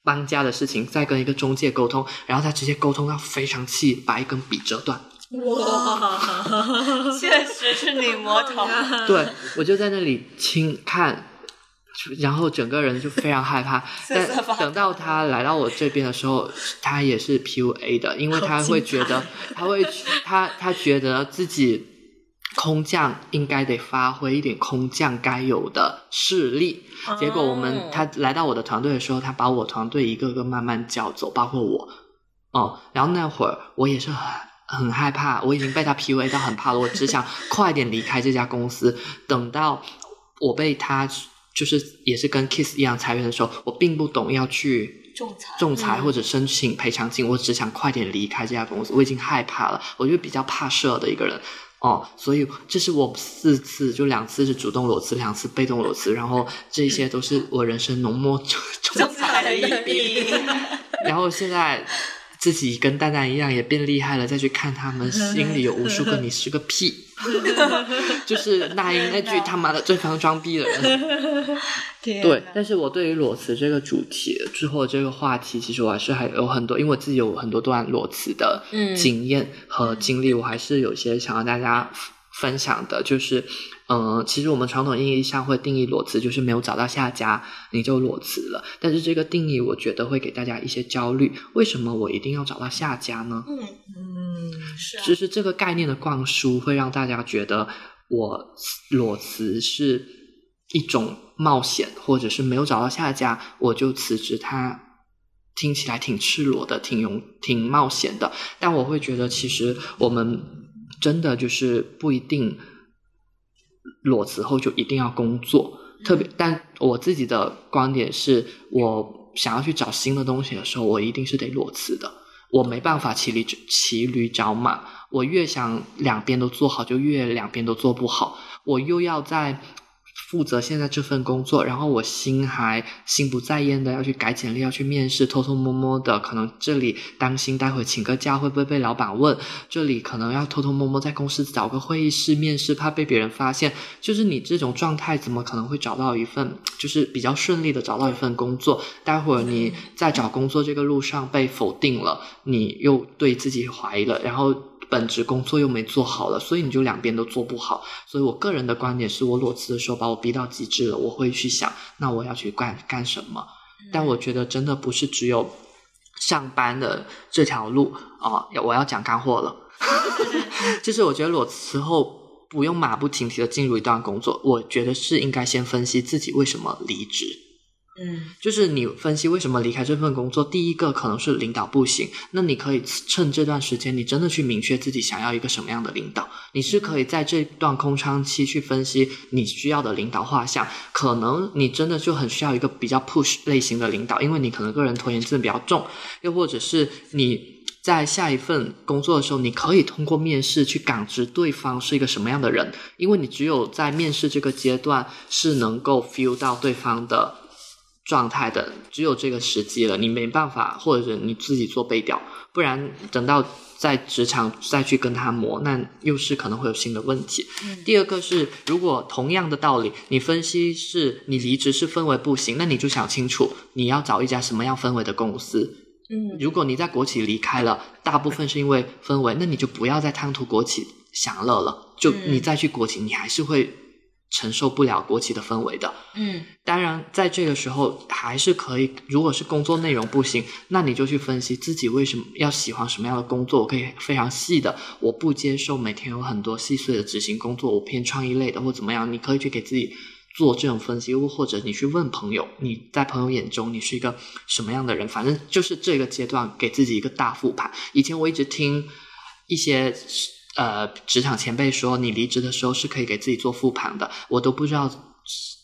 搬家的事情，在跟一个中介沟通，然后他直接沟通到非常气，把一根笔折断。哇，确实是女魔头。对我就在那里轻看。然后整个人就非常害怕，但等到他来到我这边的时候，他也是 PUA 的，因为他会觉得，他会他他觉得自己空降应该得发挥一点空降该有的势力。结果我们他来到我的团队的时候，他把我团队一个个慢慢叫走，包括我。哦，然后那会儿我也是很很害怕，我已经被他 PUA 到很怕了，我只想快点离开这家公司。等到我被他就是也是跟 Kiss 一样裁员的时候，我并不懂要去仲裁仲裁或者申请赔偿金，我只想快点离开这家公司，我已经害怕了，我就比较怕事的一个人。哦，所以这是我四次，就两次是主动裸辞，两次被动裸辞，然后这些都是我人生浓墨重 重彩的一笔。然后现在自己跟蛋蛋一样也变厉害了，再去看他们，心里有无数个你 是个屁，就是那英那句他妈的最方装逼的人。对，但是我对于裸辞这个主题之后这个话题，其实我还是还有很多，因为我自己有很多段裸辞的嗯经验和经历，我还是有些想要大家分享的，就是。嗯，其实我们传统意义上会定义裸辞，就是没有找到下家你就裸辞了。但是这个定义，我觉得会给大家一些焦虑。为什么我一定要找到下家呢？嗯，嗯，是啊，就是这个概念的灌输，会让大家觉得我裸辞是一种冒险，或者是没有找到下家我就辞职。它听起来挺赤裸的，挺勇、挺冒险的。但我会觉得，其实我们真的就是不一定裸辞后就一定要工作。特别，但我自己的观点是，我想要去找新的东西的时候，我一定是得裸辞的。我没办法骑驴骑驴找马，我越想两边都做好，就越两边都做不好。我又要在负责现在这份工作，然后我心还心不在焉的要去改简历，要去面试，偷偷摸摸的，可能这里担心待会请个假会不会被老板问，这里可能要偷偷摸摸在公司找个会议室面试，怕被别人发现。就是你这种状态，怎么可能会找到一份就是比较顺利的找到一份工作？待会儿你在找工作这个路上被否定了，你又对自己怀疑了，然后本职工作又没做好了，所以你就两边都做不好。所以我个人的观点是我裸辞的时候把我逼到极致了，我会去想，那我要去干干什么？但我觉得真的不是只有上班的这条路啊、我要讲干货了。就是我觉得裸辞后不用马不停蹄的进入一段工作，我觉得是应该先分析自己为什么离职。嗯就是你分析为什么离开这份工作，第一个可能是领导不行，那你可以趁这段时间，你真的去明确自己想要一个什么样的领导，你是可以在这段空窗期去分析你需要的领导画像，可能你真的就很需要一个比较 push 类型的领导，因为你可能个人拖延症比较重，又或者是你。在下一份工作的时候，你可以通过面试去感知对方是一个什么样的人，因为你只有在面试这个阶段是能够 feel 到对方的状态的，只有这个时机了，你没办法，或者你自己做背调，不然等到在职场再去跟他磨，那又是可能会有新的问题。第二个是，如果同样的道理，你分析是你离职是氛围不行，那你就想清楚你要找一家什么样氛围的公司。嗯如果你在国企离开了，大部分是因为氛围，那你就不要再贪图国企享乐了。就嗯你再去国企，你还是会承受不了国企的氛围的。嗯当然，在这个时候还是可以，如果是工作内容不行，那你就去分析自己为什么要喜欢什么样的工作。我可以非常细的，我不接受每天有很多细碎的执行工作，我偏创意类的或怎么样，你可以去给自己做这种分析，又或者你去问朋友，你在朋友眼中你是一个什么样的人？反正就是这个阶段给自己一个大复盘。以前我一直听一些。呃，职场前辈说你离职的时候是可以给自己做复盘的，我都不知道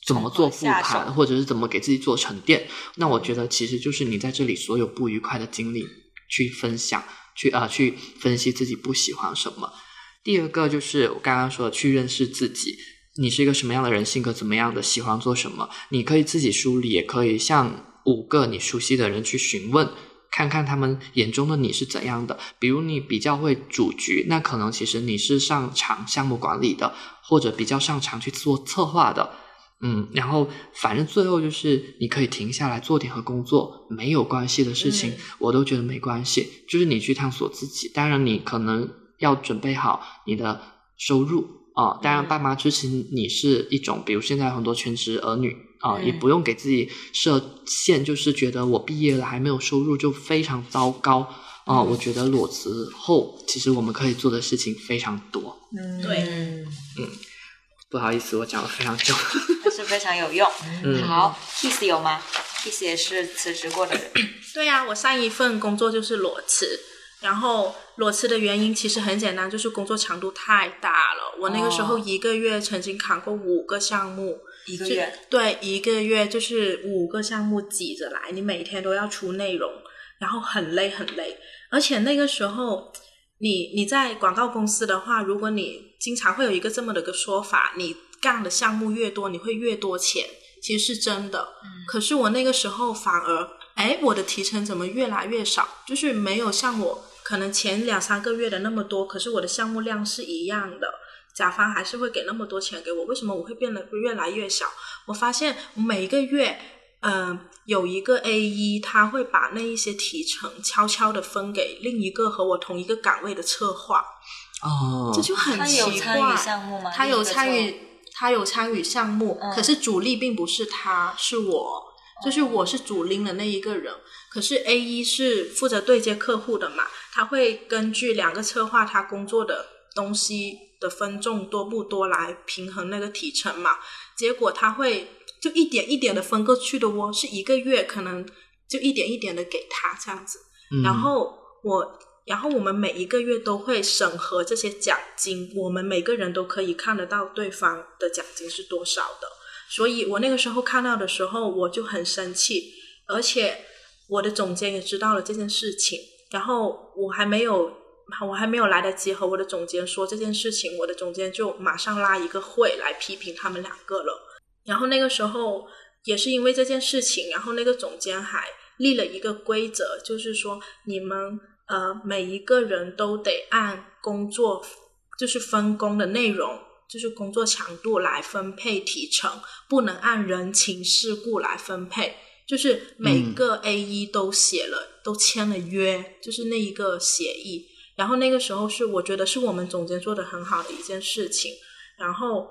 怎么做复盘，或者是怎么给自己做沉淀。那我觉得其实就是你在这里所有不愉快的经历去分享，去啊、呃、去分析自己不喜欢什么。第二个就是我刚刚说的，去认识自己，你是一个什么样的人，性格怎么样的，喜欢做什么，你可以自己梳理，也可以向五个你熟悉的人去询问。看看他们眼中的你是怎样的，比如你比较会组局，那可能其实你是擅长项目管理的，或者比较擅长去做策划的，嗯，然后反正最后就是你可以停下来做点和工作没有关系的事情，嗯。我都觉得没关系，就是你去探索自己。当然，你可能要准备好你的收入啊、当然，嗯爸妈支持你是一种，比如现在很多全职儿女啊、嗯也不用给自己设限，就是觉得我毕业了还没有收入就非常糟糕啊、嗯我觉得裸辞后，其实我们可以做的事情非常多。嗯，对嗯不好意思，我讲了非常久。但是非常有用。嗯好，Kiss 有吗？Kiss 也是辞职过的人。对呀、我上一份工作就是裸辞，然后裸辞的原因其实很简单，就是工作强度太大了。我那个时候哦一个月曾经扛过五个项目，一个月，对，一个月就是五个项目挤着来，你每天都要出内容，然后很累很累。而且那个时候，你你在广告公司的话，如果你经常会有一个这么的一个说法，你干的项目越多，你会越多钱，其实是真的。可是我那个时候反而，哎，我的提成怎么越来越少？就是没有像我可能前两三个月的那么多，可是我的项目量是一样的。甲方还是会给那么多钱给我，为什么我会变得越来越小？我发现每一个月，嗯、有一个 A 一，他会把那一些提成悄悄的分给另一个和我同一个岗位的策划，哦这就很奇怪。有参与项目吗？他有参与，他有参与项目，嗯可是主力并不是他，是我，就是我是主拎的那一个人。可是 A 一是负责对接客户的嘛，他会根据两个策划他工作的东西的分重多不多来平衡那个提成嘛。结果他会就一点一点的分过去的哦，是一个月可能就一点一点的给他这样子。嗯然后我，然后我们每一个月都会审核这些奖金，我们每个人都可以看得到对方的奖金是多少的。所以我那个时候看到的时候，我就很生气，而且我的总监也知道了这件事情，然后我还没有。我还没有来得及和我的总监说这件事情，我的总监就马上拉一个会来批评他们两个了。然后那个时候也是因为这件事情，然后那个总监还立了一个规则，就是说你们呃每一个人都得按工作就是分工的内容，就是工作强度来分配提成，不能按人情世故来分配。就是每个 A 一都写了，都签了约，就是那一个协议。然后那个时候是我觉得是我们总监做的很好的一件事情。然后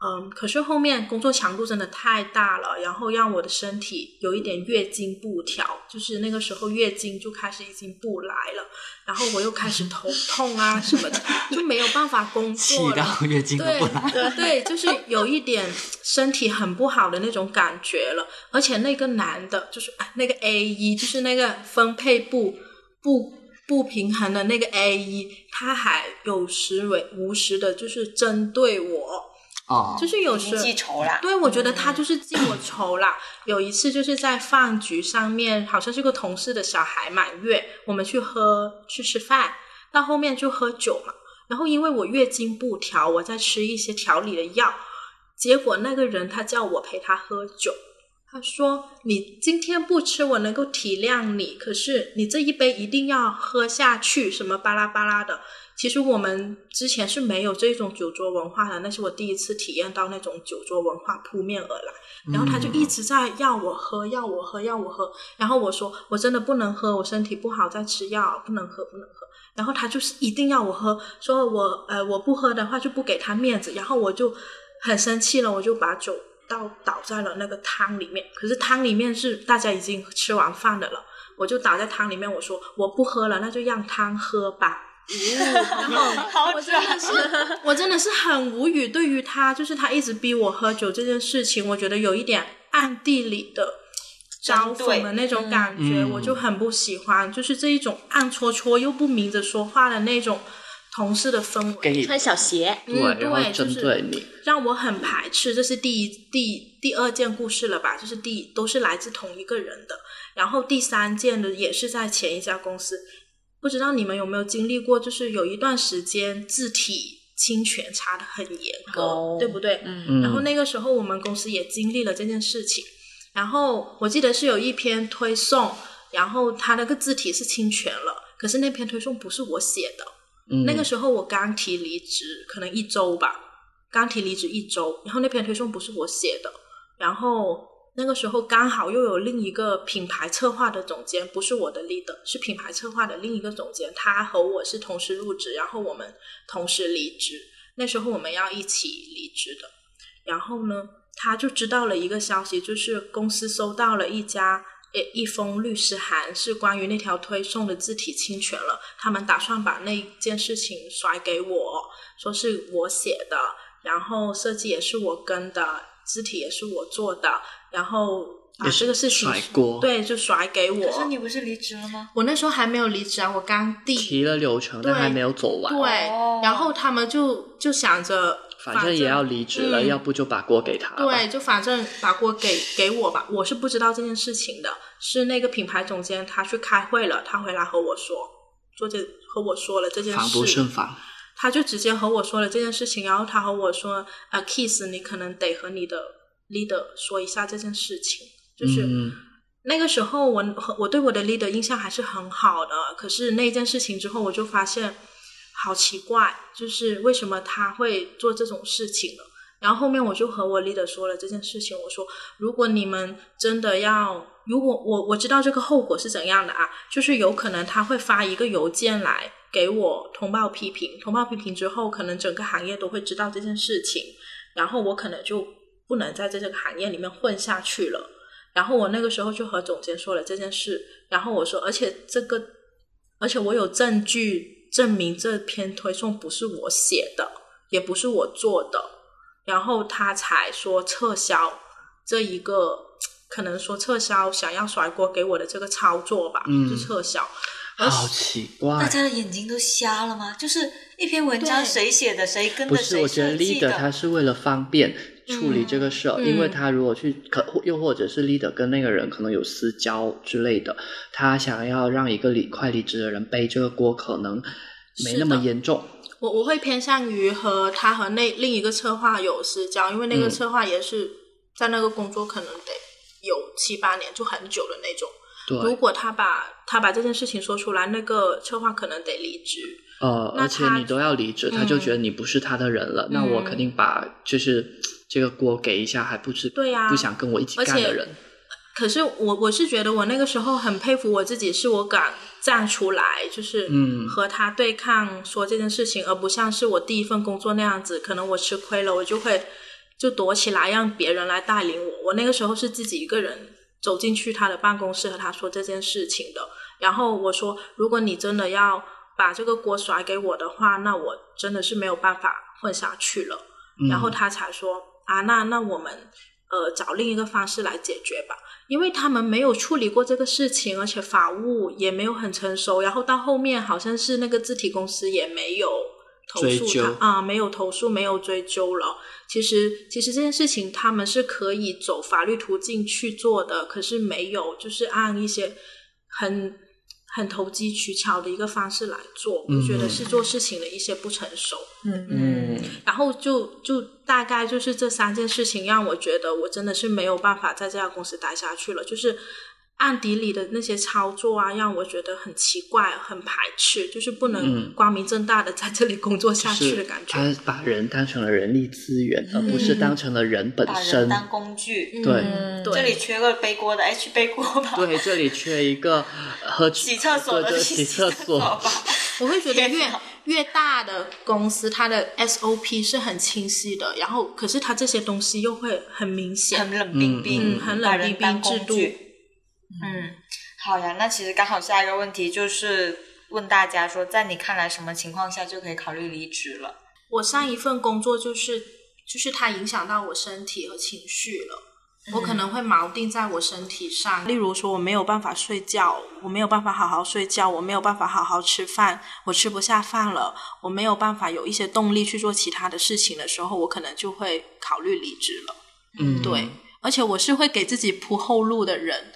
嗯，可是后面工作强度真的太大了，然后让我的身体有一点月经不调，就是那个时候月经就开始已经不来了，然后我又开始头 痛啊什么的，就没有办法工作了。到月经对不来。对对，就是有一点身体很不好的那种感觉了，而且那个男的，就是哎那个 A 一，就是那个分配不不不平衡的那个 A 一，他还有时为无时的，就是针对我，哦，就是有时记仇啦。对，我觉得他就是记我仇啦。有一次就是在饭局上面，好像是个同事的小孩满月，我们去喝去吃饭，到后面就喝酒嘛。然后因为我月经不调，我在吃一些调理的药，结果那个人他叫我陪他喝酒，他说：“你今天不吃，我能够体谅你，可是你这一杯一定要喝下去，什么巴拉巴拉的。”其实我们之前是没有这种酒桌文化的，那是我第一次体验到那种酒桌文化扑面而来。然后他就一直在要我喝，要我喝，要我喝。然后我说：“我真的不能喝，我身体不好，在吃药，不能喝，不能喝。”然后他就是一定要我喝，说我呃我不喝的话就不给他面子。然后我就很生气了，我就把酒。倒倒在了那个汤里面，可是汤里面是大家已经吃完饭的了，我就倒在汤里面，我说我不喝了，那就让汤喝吧。然后我真的是，我真的是很无语。对于他，就是他一直逼我喝酒这件事情，我觉得有一点暗地里的招讽的那种感觉，我就很不喜欢。就是这一种暗戳戳又不明着说话的那种。同事的氛围，穿小鞋，对，然后针对你，让我很排斥。这是第一、第第二件故事了吧？就是第都是来自同一个人的。然后第三件的也是在前一家公司，不知道你们有没有经历过？就是有一段时间字体侵权查的很严格，对不对？嗯。然后那个时候我们公司也经历了这件事情。然后我记得是有一篇推送，然后他那个字体是侵权了，可是那篇推送不是我写的。那个时候我刚提离职，可能一周吧，刚提离职一周，然后那篇推送不是我写的，然后那个时候刚好又有另一个品牌策划的总监，不是我的 leader，是品牌策划的另一个总监，他和我是同时入职，然后我们同时离职，那时候我们要一起离职的，然后呢，他就知道了一个消息，就是公司收到了一家。一封律师函是关于那条推送的字体侵权了，他们打算把那件事情甩给我，说是我写的，然后设计也是我跟的，字体也是我做的，然后把这个事情甩锅，对，就甩给我。可是你不是离职了吗？我那时候还没有离职啊，我刚递提了流程，但还没有走完。对，然后他们就就想着。反正也要离职了，要不就把锅给他。对，就反正把锅给给我吧。我是不知道这件事情的，是那个品牌总监他去开会了，他回来和我说，说这和我说了这件事。防不胜防。他就直接和我说了这件事情，然后他和我说：“啊，Kiss，你可能得和你的 leader 说一下这件事情。”就是那个时候，我和我对我的 leader 印象还是很好的。可是那件事情之后，我就发现。好奇怪，就是为什么他会做这种事情呢？然后后面我就和我 leader 说了这件事情，我说如果你们真的要，如果我我知道这个后果是怎样的啊，就是有可能他会发一个邮件来给我通报批评，通报批评之后，可能整个行业都会知道这件事情，然后我可能就不能在这个行业里面混下去了。然后我那个时候就和总监说了这件事，然后我说，而且这个，而且我有证据。证明这篇推送不是我写的，也不是我做的，然后他才说撤销这一个，可能说撤销想要甩锅给我的这个操作吧，就撤销。好奇怪，大家的眼睛都瞎了吗？就是一篇文章谁写的，谁跟着谁不是，我觉得 leader 他是为了方便。处理这个事儿，因为他如果去可又或者是 leader 跟那个人可能有私交之类的，他想要让一个离快离职的人背这个锅，可能没那么严重。我我会偏向于和他和那另一个策划有私交，因为那个策划也是在那个工作可能得有七八年，就很久的那种。对，如果他把他把这件事情说出来，那个策划可能得离职。呃，而且你都要离职，他就觉得你不是他的人了。那我肯定把就是。这个锅给一下，还不是对呀？不想跟我一起干的人。可是我我是觉得，我那个时候很佩服我自己，是我敢站出来，就是嗯，和他对抗说这件事情，而不像是我第一份工作那样子，可能我吃亏了，我就会就躲起来，让别人来带领我。我那个时候是自己一个人走进去他的办公室和他说这件事情的。然后我说，如果你真的要把这个锅甩给我的话，那我真的是没有办法混下去了。然后他才说。啊，那那我们呃找另一个方式来解决吧，因为他们没有处理过这个事情，而且法务也没有很成熟，然后到后面好像是那个字体公司也没有投诉他啊，没有投诉，没有追究了。其实其实这件事情他们是可以走法律途径去做的，可是没有，就是按一些很很投机取巧的一个方式来做，我觉得是做事情的一些不成熟。嗯嗯然后就就大概就是这三件事情让我觉得我真的是没有办法在这家公司待下去了，就是暗底里的那些操作啊，让我觉得很奇怪、很排斥，就是不能嗯光明正大的在这里工作下去的感觉。他把人当成了人力资源，而不是当成了人本把人身。当工具。对嗯，对这里缺个背锅的，哎，去背锅吧。对，这里缺一个 和洗厕所的对对去洗厕所。吧。我会觉得越越大的公司，它的 SOP 是很清晰的，然后可是它这些东西又会很明显。很冷冰冰，嗯很把冷冰冰人当工制度具。嗯，好呀，那其实刚好下一个问题就是问大家说，在你看来什么情况下就可以考虑离职了？我上一份工作就是就是它影响到我身体和情绪了。我可能会锚定在我身体上，例如说我没有办法睡觉，我没有办法好好睡觉，我没有办法好好吃饭，我吃不下饭了，我没有办法有一些动力去做其他的事情的时候，我可能就会考虑离职了。嗯，对，而且我是会给自己铺后路的人。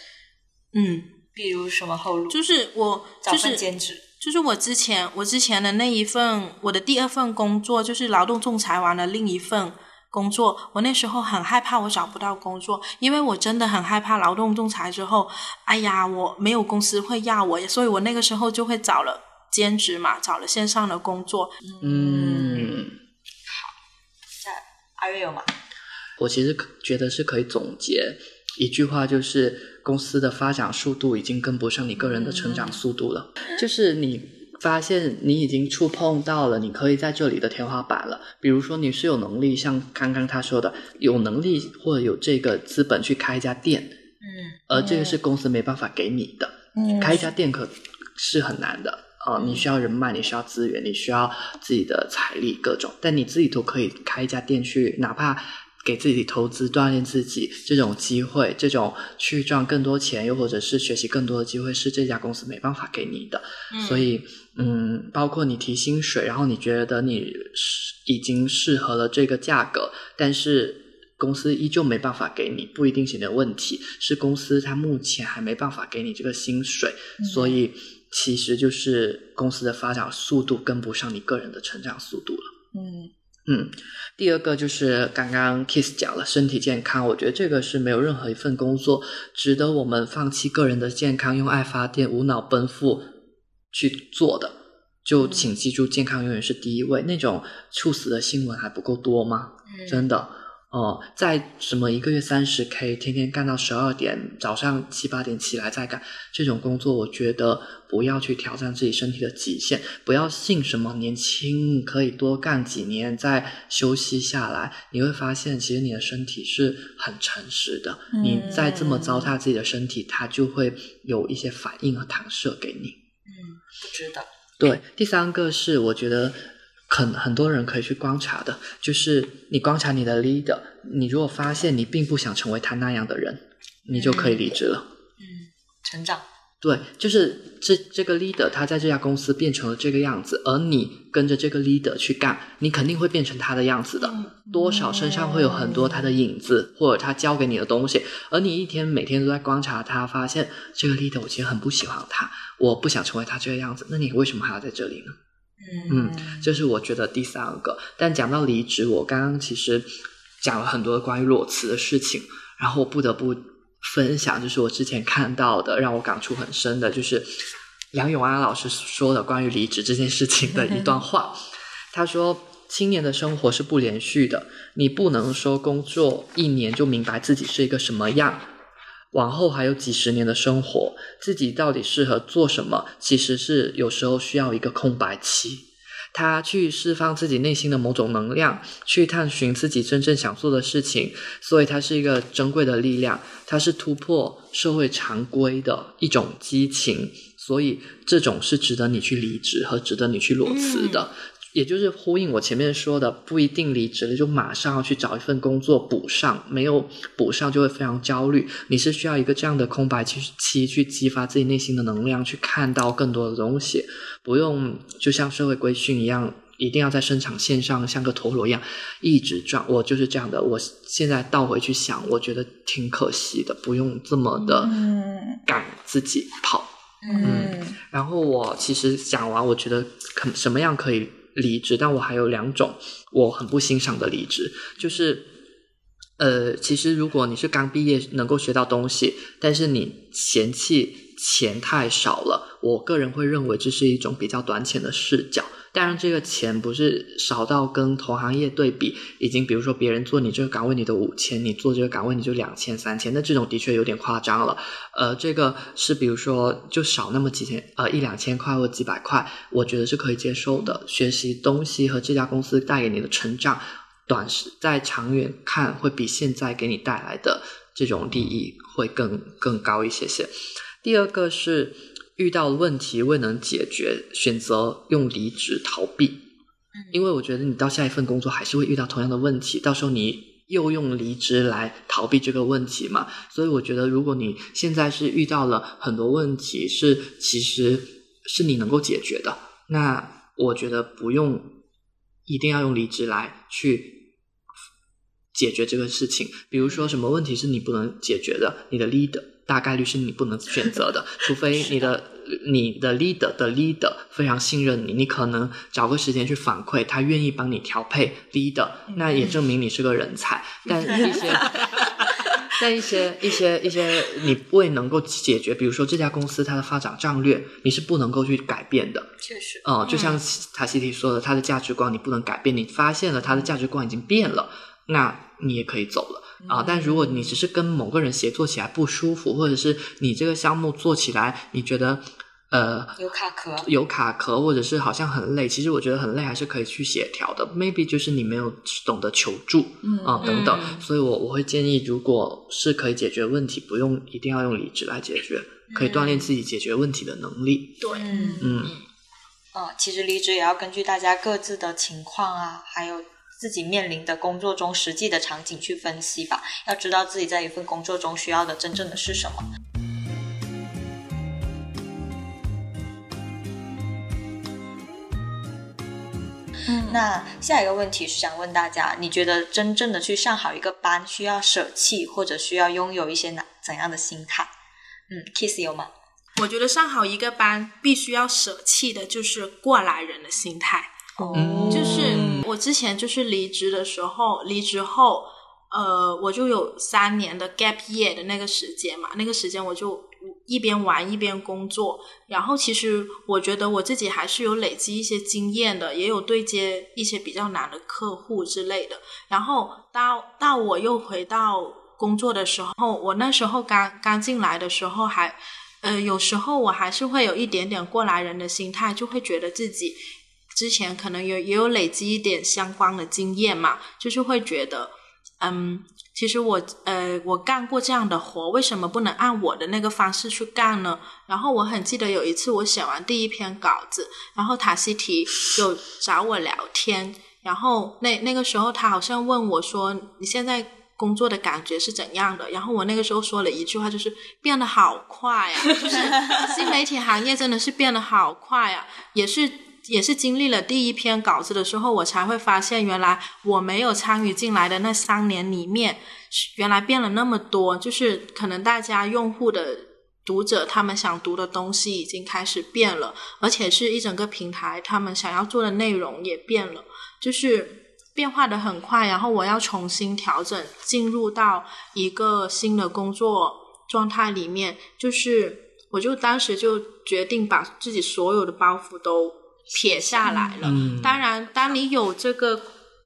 嗯，比如什么后路？就是我找就是份兼职。就是我之前我之前的那一份，我的第二份工作就是劳动仲裁完了另一份工作，我那时候很害怕我找不到工作，因为我真的很害怕劳动仲裁之后，哎呀，我没有公司会要我，所以我那个时候就会找了兼职嘛，找了线上的工作。嗯，阿月有吗？我其实觉得是可以总结一句话，就是公司的发展速度已经跟不上你个人的成长速度了。就是你发现你已经触碰到了你可以在这里的天花板了。比如说你是有能力，像刚刚他说的，有能力或者有这个资本去开一家店，嗯而这个是公司没办法给你的。嗯开一家店可是很难的啊、呃你需要人脉，你需要资源，你需要自己的财力各种，但你自己都可以开一家店去，哪怕给自己投资锻炼自己这种机会，这种去赚更多钱，又或者是学习更多的机会，是这家公司没办法给你的。所以，嗯，包括你提薪水，然后你觉得你是已经适合了这个价格，但是公司依旧没办法给你，不一定是你的问题，是公司它目前还没办法给你这个薪水，所以其实就是公司的发展速度跟不上你个人的成长速度了。嗯嗯，第二个就是刚刚 Kiss 讲了身体健康，我觉得这个是没有任何一份工作值得我们放弃个人的健康，用爱发电、无脑奔赴去做的。就请记住，健康永远是第一位。那种猝死的新闻还不够多吗？嗯真的哦、在什么一个月三十 K，天天干到十二点，早上七八点起来再干这种工作，我觉得不要去挑战自己身体的极限，不要信什么年轻可以多干几年再休息下来，你会发现其实你的身体是很诚实的，嗯你再这么糟蹋自己的身体，它就会有一些反应和弹射给你。嗯，不知道。对，第三个是我觉得很很多人可以去观察的，就是你观察你的 leader，你如果发现你并不想成为他那样的人，你就可以离职了。嗯，成长。对，就是这这个 leader 他在这家公司变成了这个样子，而你跟着这个 leader 去干，你肯定会变成他的样子的。多少身上会有很多他的影子，或者他教给你的东西，而你一天每天都在观察他，发现这个 leader 我其实很不喜欢他，我不想成为他这个样子，那你为什么还要在这里呢？嗯，这是我觉得第三个。但讲到离职，我刚刚其实讲了很多关于裸辞的事情，然后我不得不分享，就是我之前看到的，让我感触很深的，就是梁永安老师说的关于离职这件事情的一段话。他说：“青年的生活是不连续的，你不能说工作一年就明白自己是一个什么样。”往后还有几十年的生活，自己到底适合做什么，其实是有时候需要一个空白期。他去释放自己内心的某种能量，去探寻自己真正想做的事情，所以它是一个珍贵的力量，它是突破社会常规的一种激情，所以这种是值得你去离职和值得你去裸辞的。也就是呼应我前面说的，不一定离职了就马上要去找一份工作补上，没有补上就会非常焦虑。你是需要一个这样的空白期期去激发自己内心的能量，去看到更多的东西，不用就像社会规训一样，一定要在生产线上像个陀螺一样一直转。我就是这样的，我现在倒回去想，我觉得挺可惜的，不用这么的嗯赶自己跑。嗯然后我其实讲完，我觉得可什么样可以离职，但我还有两种我很不欣赏的离职，就是呃，其实如果你是刚毕业能够学到东西，但是你嫌弃钱太少了，我个人会认为这是一种比较短浅的视角。当然，这个钱不是少到跟同行业对比，已经比如说别人做你这个岗位你的五千，你做这个岗位你就两千、三千，那这种的确有点夸张了。呃，这个是比如说就少那么几千，呃一两千块或几百块，我觉得是可以接受的。学习东西和这家公司带给你的成长，短时在长远看会比现在给你带来的这种利益会更更高一些些。第二个是遇到问题未能解决，选择用离职逃避。因为我觉得你到下一份工作还是会遇到同样的问题，到时候你又用离职来逃避这个问题嘛。所以我觉得，如果你现在是遇到了很多问题，是其实是你能够解决的，那我觉得不用一定要用离职来去解决这个事情。比如说，什么问题是你不能解决的，你的 leader 大概率是你不能选择的，除非你的你的 leader 的 leader 非常信任你，你可能找个时间去反馈，他愿意帮你调配 leader，那也证明你是个人才。但一些 但一些一些一些你未能够解决，比如说这家公司它的发展战略，你是不能够去改变的。确实，哦、就像塔西提说的，他的价值观你不能改变，你发现了他的价值观已经变了，那你也可以走了啊。但如果你只是跟某个人协作起来不舒服，或者是你这个项目做起来你觉得呃有卡壳，有卡壳，或者是好像很累，其实我觉得很累还是可以去协调的。Maybe 就是你没有懂得求助，嗯啊、等等。嗯所以我我会建议，如果是可以解决问题，不用一定要用离职来解决，可以锻炼自己解决问题的能力。对，嗯嗯嗯，其实离职也要根据大家各自的情况啊，还有自己面临的工作中实际的场景去分析吧。要知道自己在一份工作中需要的真正的是什么。嗯那下一个问题是想问大家，你觉得真正的去上好一个班，需要舍弃或者需要拥有一些哪怎样的心态？嗯，Kiss 有吗？我觉得上好一个班必须要舍弃的就是过来人的心态。哦就是我之前就是离职的时候，离职后，呃，我就有三年的 gap year 的那个时间嘛，那个时间我就一边玩一边工作，然后其实我觉得我自己还是有累积一些经验的，也有对接一些比较难的客户之类的。然后到到我又回到工作的时候，我那时候刚刚进来的时候还。呃，有时候我还是会有一点点过来人的心态，就会觉得自己之前可能有也有累积一点相关的经验嘛，就是会觉得，嗯，其实我呃我干过这样的活，为什么不能按我的那个方式去干呢？然后我很记得有一次我写完第一篇稿子，然后塔西提有找我聊天，然后那那个时候他好像问我说，你现在。工作的感觉是怎样的？然后我那个时候说了一句话，就是变得好快啊！就是新媒体行业真的是变得好快啊！也是也是经历了第一篇稿子的时候，我才会发现，原来我没有参与进来的那三年里面，原来变了那么多。就是可能大家用户的读者他们想读的东西已经开始变了，而且是一整个平台他们想要做的内容也变了，就是。变化的很快，然后我要重新调整，进入到一个新的工作状态里面。就是，我就当时就决定把自己所有的包袱都撇下来了。嗯当然，当你有这个，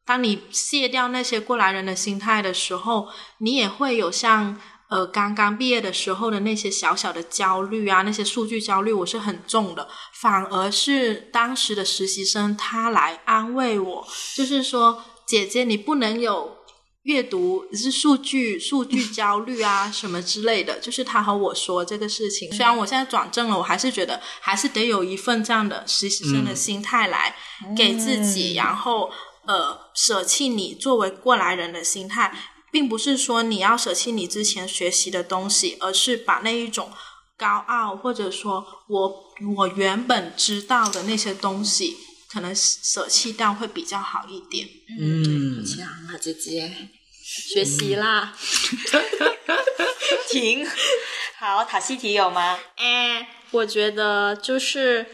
当你卸掉那些过来人的心态的时候，你也会有像呃刚刚毕业的时候的那些小小的焦虑啊，那些数据焦虑，我是很重的。反而是当时的实习生他来安慰我，就是说姐姐你不能有阅读是数据数据焦虑啊什么之类的，就是他和我说这个事情。虽然我现在转正了，我还是觉得还是得有一份这样的实习生的心态来给自己，然后呃舍弃你作为过来人的心态。并不是说你要舍弃你之前学习的东西，而是把那一种高傲，或者说我我原本知道的那些东西，可能舍弃掉会比较好一点。嗯，强啊，姐姐，学习啦！停。好，塔西提有吗？哎，我觉得就是。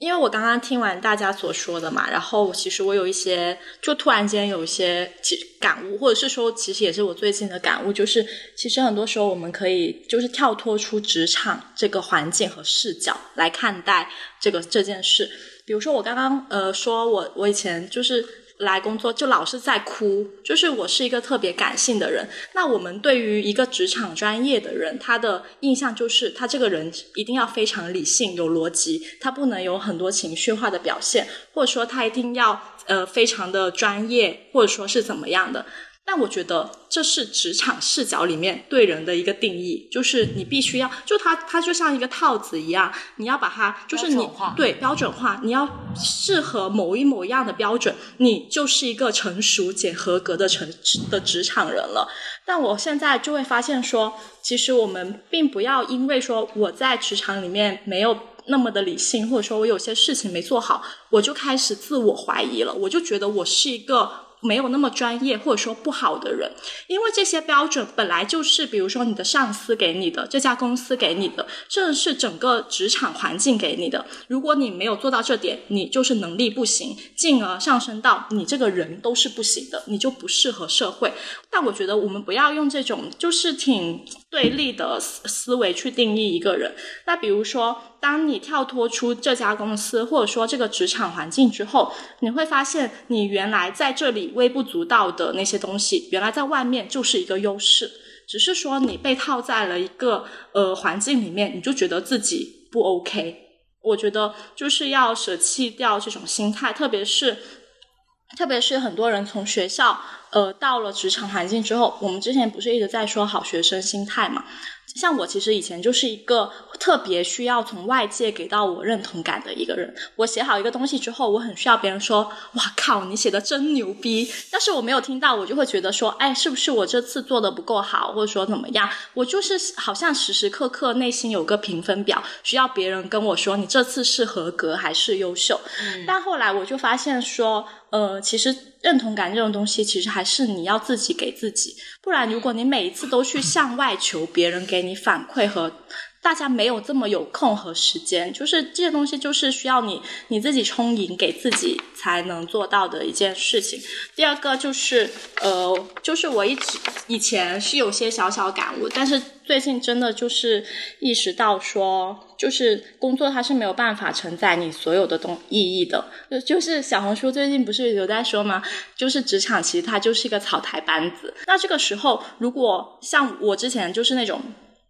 因为我刚刚听完大家所说的嘛，然后其实我有一些，就突然间有一些其感悟，或者是说，其实也是我最近的感悟，就是其实很多时候我们可以就是跳脱出职场这个环境和视角来看待这个这件事。比如说我刚刚呃说我我以前就是来工作就老是在哭，就是我是一个特别感性的人。那我们对于一个职场专业的人，他的印象就是他这个人一定要非常理性、有逻辑，他不能有很多情绪化的表现，或者说他一定要呃非常的专业，或者说是怎么样的。但我觉得这是职场视角里面对人的一个定义，就是你必须要，就它它就像一个套子一样，你要把它就是你标对标准化，你要适合某一某样的标准，你就是一个成熟且合格的成的职场人了。但我现在就会发现说，其实我们并不要因为说我在职场里面没有那么的理性，或者说我有些事情没做好，我就开始自我怀疑了，我就觉得我是一个。没有那么专业或者说不好的人，因为这些标准本来就是，比如说你的上司给你的，这家公司给你的，这是整个职场环境给你的。如果你没有做到这点，你就是能力不行，进而上升到你这个人都是不行的，你就不适合社会。但我觉得我们不要用这种就是挺对立的思思维去定义一个人。那比如说，当你跳脱出这家公司或者说这个职场环境之后，你会发现你原来在这里微不足道的那些东西，原来在外面就是一个优势。只是说你被套在了一个呃环境里面，你就觉得自己不 OK。我觉得就是要舍弃掉这种心态，特别是特别是很多人从学校呃到了职场环境之后，我们之前不是一直在说好学生心态嘛？像我其实以前就是一个特别需要从外界给到我认同感的一个人。我写好一个东西之后，我很需要别人说：“哇靠，你写的真牛逼！”但是我没有听到，我就会觉得说：“哎，是不是我这次做的不够好，或者说怎么样？”我就是好像时时刻刻内心有个评分表，需要别人跟我说你这次是合格还是优秀。但后来我就发现说，呃，其实认同感这种东西，其实还是你要自己给自己。不然，如果你每一次都去向外求别人给你反馈和大家没有这么有空和时间，就是这些东西就是需要你你自己充盈给自己才能做到的一件事情。第二个就是呃，就是我一直以前是有些小小感悟，但是最近真的就是意识到说，就是工作它是没有办法承载你所有的东意义的。就就是小红书最近不是有在说吗？就是职场其实它就是一个草台班子。那这个时候，如果像我之前就是那种。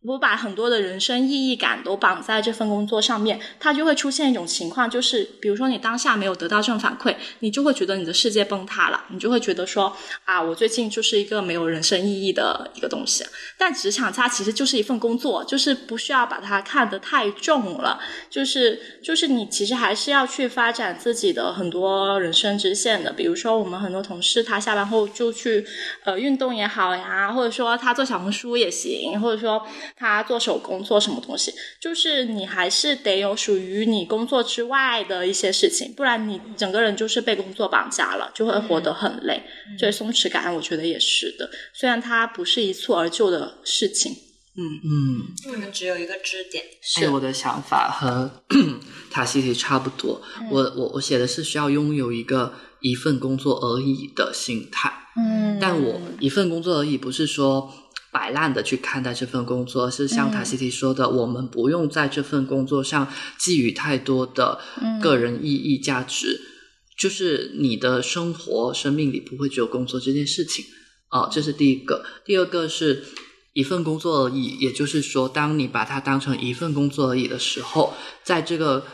我把很多的人生意义感都绑在这份工作上面，它就会出现一种情况，就是比如说你当下没有得到正反馈，你就会觉得你的世界崩塌了，你就会觉得说啊，我最近就是一个没有人生意义的一个东西。但职场它其实就是一份工作，就是不需要把它看得太重了，就是就是你其实还是要去发展自己的很多人生支线的。比如说我们很多同事，他下班后就去呃运动也好呀，或者说他做小红书也行，或者说。他做手工做什么东西，就是你还是得有属于你工作之外的一些事情，不然你整个人就是被工作绑架了，就会活得很累。所以松弛感，我觉得也是的。虽然它不是一蹴而就的事情，嗯嗯，我们只有一个支点，哎，我的想法和 塔西提差不多。我我我写的是需要拥有一个一份工作而已的心态。嗯，但我一份工作而已，不是说摆烂的去看待这份工作，是像塔西提说的，我们不用在这份工作上寄予太多的个人意义价值，就是你的生活生命里不会只有工作这件事情。哦，这是第一个。第二个是一份工作而已，也就是说，当你把它当成一份工作而已的时候，在这个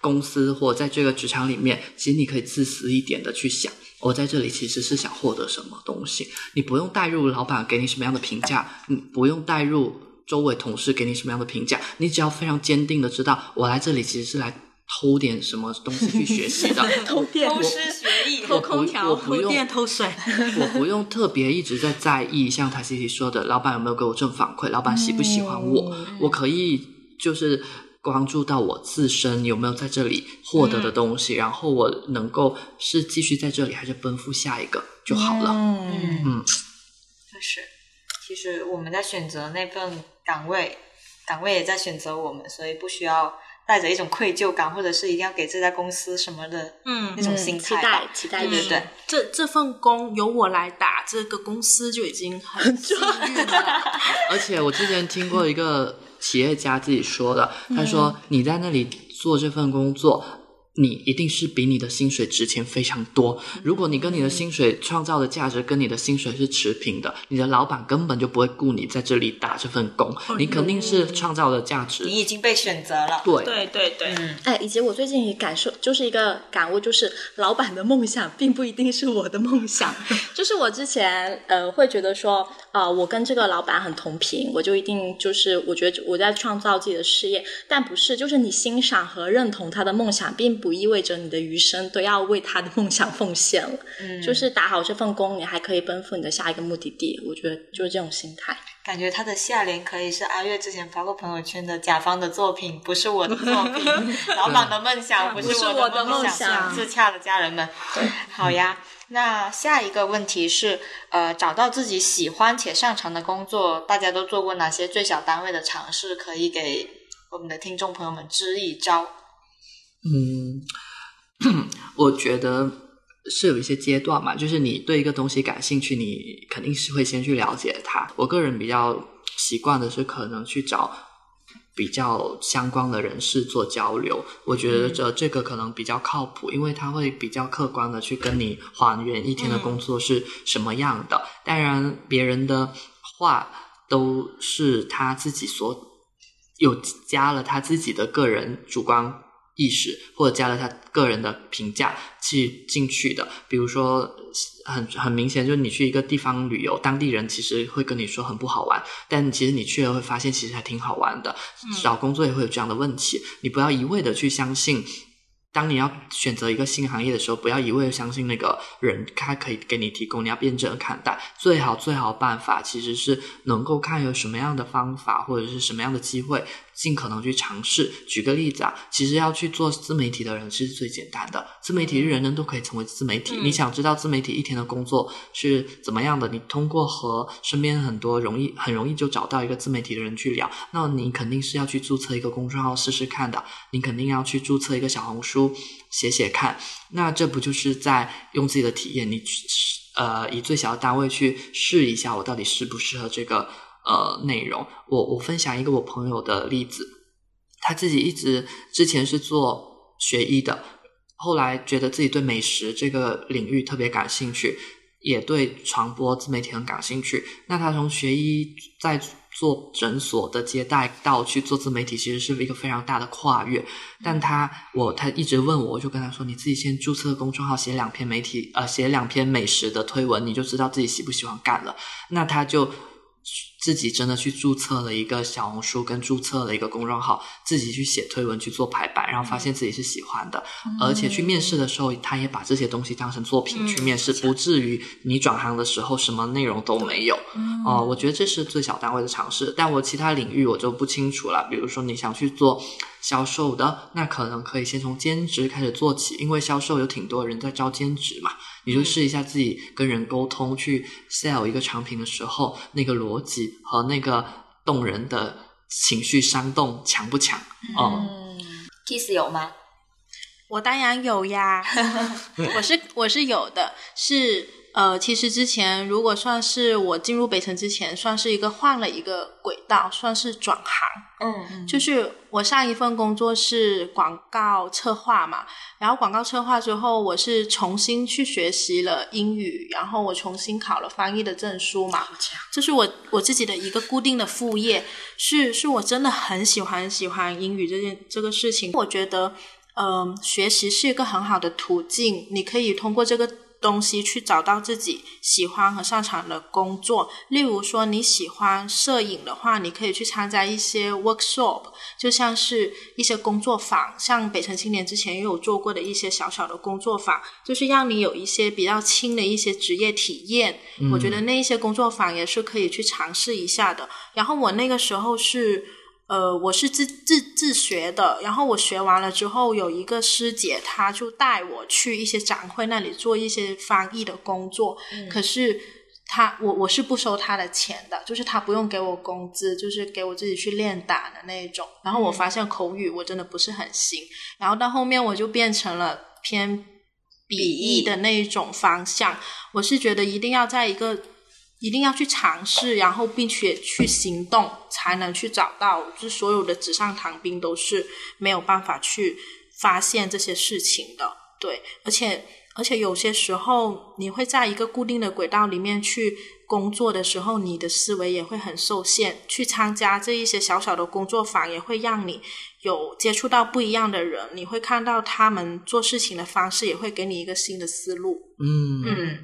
公司或在这个职场里面，其实你可以自私一点的去想，我在这里其实是想获得什么东西。你不用带入老板给你什么样的评价，你不用带入周围同事给你什么样的评价，你只要非常坚定的知道，我来这里其实是来偷点什么东西去学习的。偷电偷师学艺，偷空调不用电偷水，我不用特别一直在在意，像塔西提说的，老板有没有给我正反馈，老板喜不喜欢我，我可以就是关注到我自身有没有在这里获得的东西，然后我能够是继续在这里，还是奔赴下一个就好了。嗯嗯，就是，其实我们在选择那份岗位岗位也在选择我们，所以不需要带着一种愧疚感，或者是一定要给这家公司什么的嗯那种嗯心态吧。期待期待对对这这份工由我来打，这个公司就已经很幸运了。而且我之前听过一个企业家自己说的，他嗯说你在那里做这份工作。你一定是比你的薪水值钱非常多。如果你跟你的薪水创造的价值跟你的薪水是持平的，你的老板根本就不会雇你在这里打这份工，你肯定是创造的价值。你已经被选择了。对，对对对，嗯，哎，以及我最近也感受，就是一个感悟，就是老板的梦想并不一定是我的梦想。就是我之前呃会觉得说，啊，我跟这个老板很同频，我就一定就是我觉得我在创造自己的事业，但不是，就是你欣赏和认同他的梦想，并不意味着你的余生都要为他的梦想奉献了。嗯就是打好这份工，你还可以奔赴你的下一个目的地。我觉得就是这种心态。感觉他的下联可以是阿月之前发过朋友圈的甲方的作品，不是我的作品，老板的梦想不是我的梦梦想自洽的家人们。好呀，那下一个问题是，呃，找到自己喜欢且擅长的工作，大家都做过哪些最小单位的尝试？可以给我们的听众朋友们支一招。嗯，我觉得是有一些阶段嘛，就是你对一个东西感兴趣，你肯定是会先去了解它。我个人比较习惯的是，可能去找比较相关的人士做交流。我觉得这这个可能比较靠谱，因为他会比较客观的去跟你还原一天的工作是什么样的。当然，别人的话都是他自己所有加了他自己的个人主观意识，或者加了他个人的评价去进去的。比如说，很很明显，就是你去一个地方旅游，当地人其实会跟你说很不好玩，但其实你去了会发现其实还挺好玩的。找工作也会有这样的问题，你不要一味的去相信。当你要选择一个新行业的时候，不要一味的相信那个人，他可以给你提供，你要辩证地看待。最好最好办法其实是能够看有什么样的方法或者是什么样的机会，尽可能去尝试。举个例子啊，其实要去做自媒体的人是最简单的，自媒体人人都可以成为自媒体。嗯你想知道自媒体一天的工作是怎么样的，你通过和身边很多容易很容易就找到一个自媒体的人去聊，那你肯定是要去注册一个公众号试试看的，你肯定要去注册一个小红书写写看。那这不就是在用自己的体验，你去呃以最小的单位去试一下，我到底适不适合这个呃内容。我我分享一个我朋友的例子，他自己一直之前是做学医的，后来觉得自己对美食这个领域特别感兴趣，也对传播自媒体很感兴趣。那他从学医在做诊所的接待到去做自媒体，其实是一个非常大的跨越。但他我他一直问我，我就跟他说：“你自己先注册公众号，写两篇媒体呃写两篇美食的推文，你就知道自己喜不喜欢干了。”那他就。自己真的去注册了一个小红书，跟注册了一个公众号，自己去写推文去做排版，然后发现自己是喜欢的，而且去面试的时候，他也把这些东西当成作品去面试，不至于你转行的时候什么内容都没有。哦、我觉得这是最小单位的尝试，但我其他领域我就不清楚了。比如说你想去做销售的，那可能可以先从兼职开始做起，因为销售有挺多人在招兼职嘛。你就试一下自己跟人沟通，去 sell 一个产品的时候，那个逻辑和那个动人的情绪煽动强不强？哦、嗯，Kiss 有吗？我当然有呀，我是我是有的，是呃，其实之前如果算是我进入北城之前，算是一个换了一个轨道，算是转行。嗯就是我上一份工作是广告策划嘛，然后广告策划之后，我是重新去学习了英语，然后我重新考了翻译的证书嘛。这是我我自己的一个固定的副业，是是我真的很喜欢喜欢英语这件这个事情。我觉得，嗯、学习是一个很好的途径，你可以通过这个东西去找到自己喜欢和擅长的工作。例如说，你喜欢摄影的话，你可以去参加一些 workshop，就像是一些工作坊，像北城青年之前也有做过的一些小小的工作坊，就是让你有一些比较轻的一些职业体验。我觉得那一些工作坊也是可以去尝试一下的。然后我那个时候是。呃，我是自自自学的，然后我学完了之后，有一个师姐，她就带我去一些展会那里做一些翻译的工作。可是她我我是不收她的钱的，就是她不用给我工资，就是给我自己去练打的那种。然后我发现口语我真的不是很行，然后到后面我就变成了偏笔译的那一种方向。我是觉得一定要在一个一定要去尝试，然后并且去行动，才能去找到。就所有的纸上谈兵都是没有办法去发现这些事情的，对，而且。而且有些时候，你会在一个固定的轨道里面去工作的时候，你的思维也会很受限。去参加这一些小小的工作坊，也会让你有接触到不一样的人，你会看到他们做事情的方式，也会给你一个新的思路。嗯嗯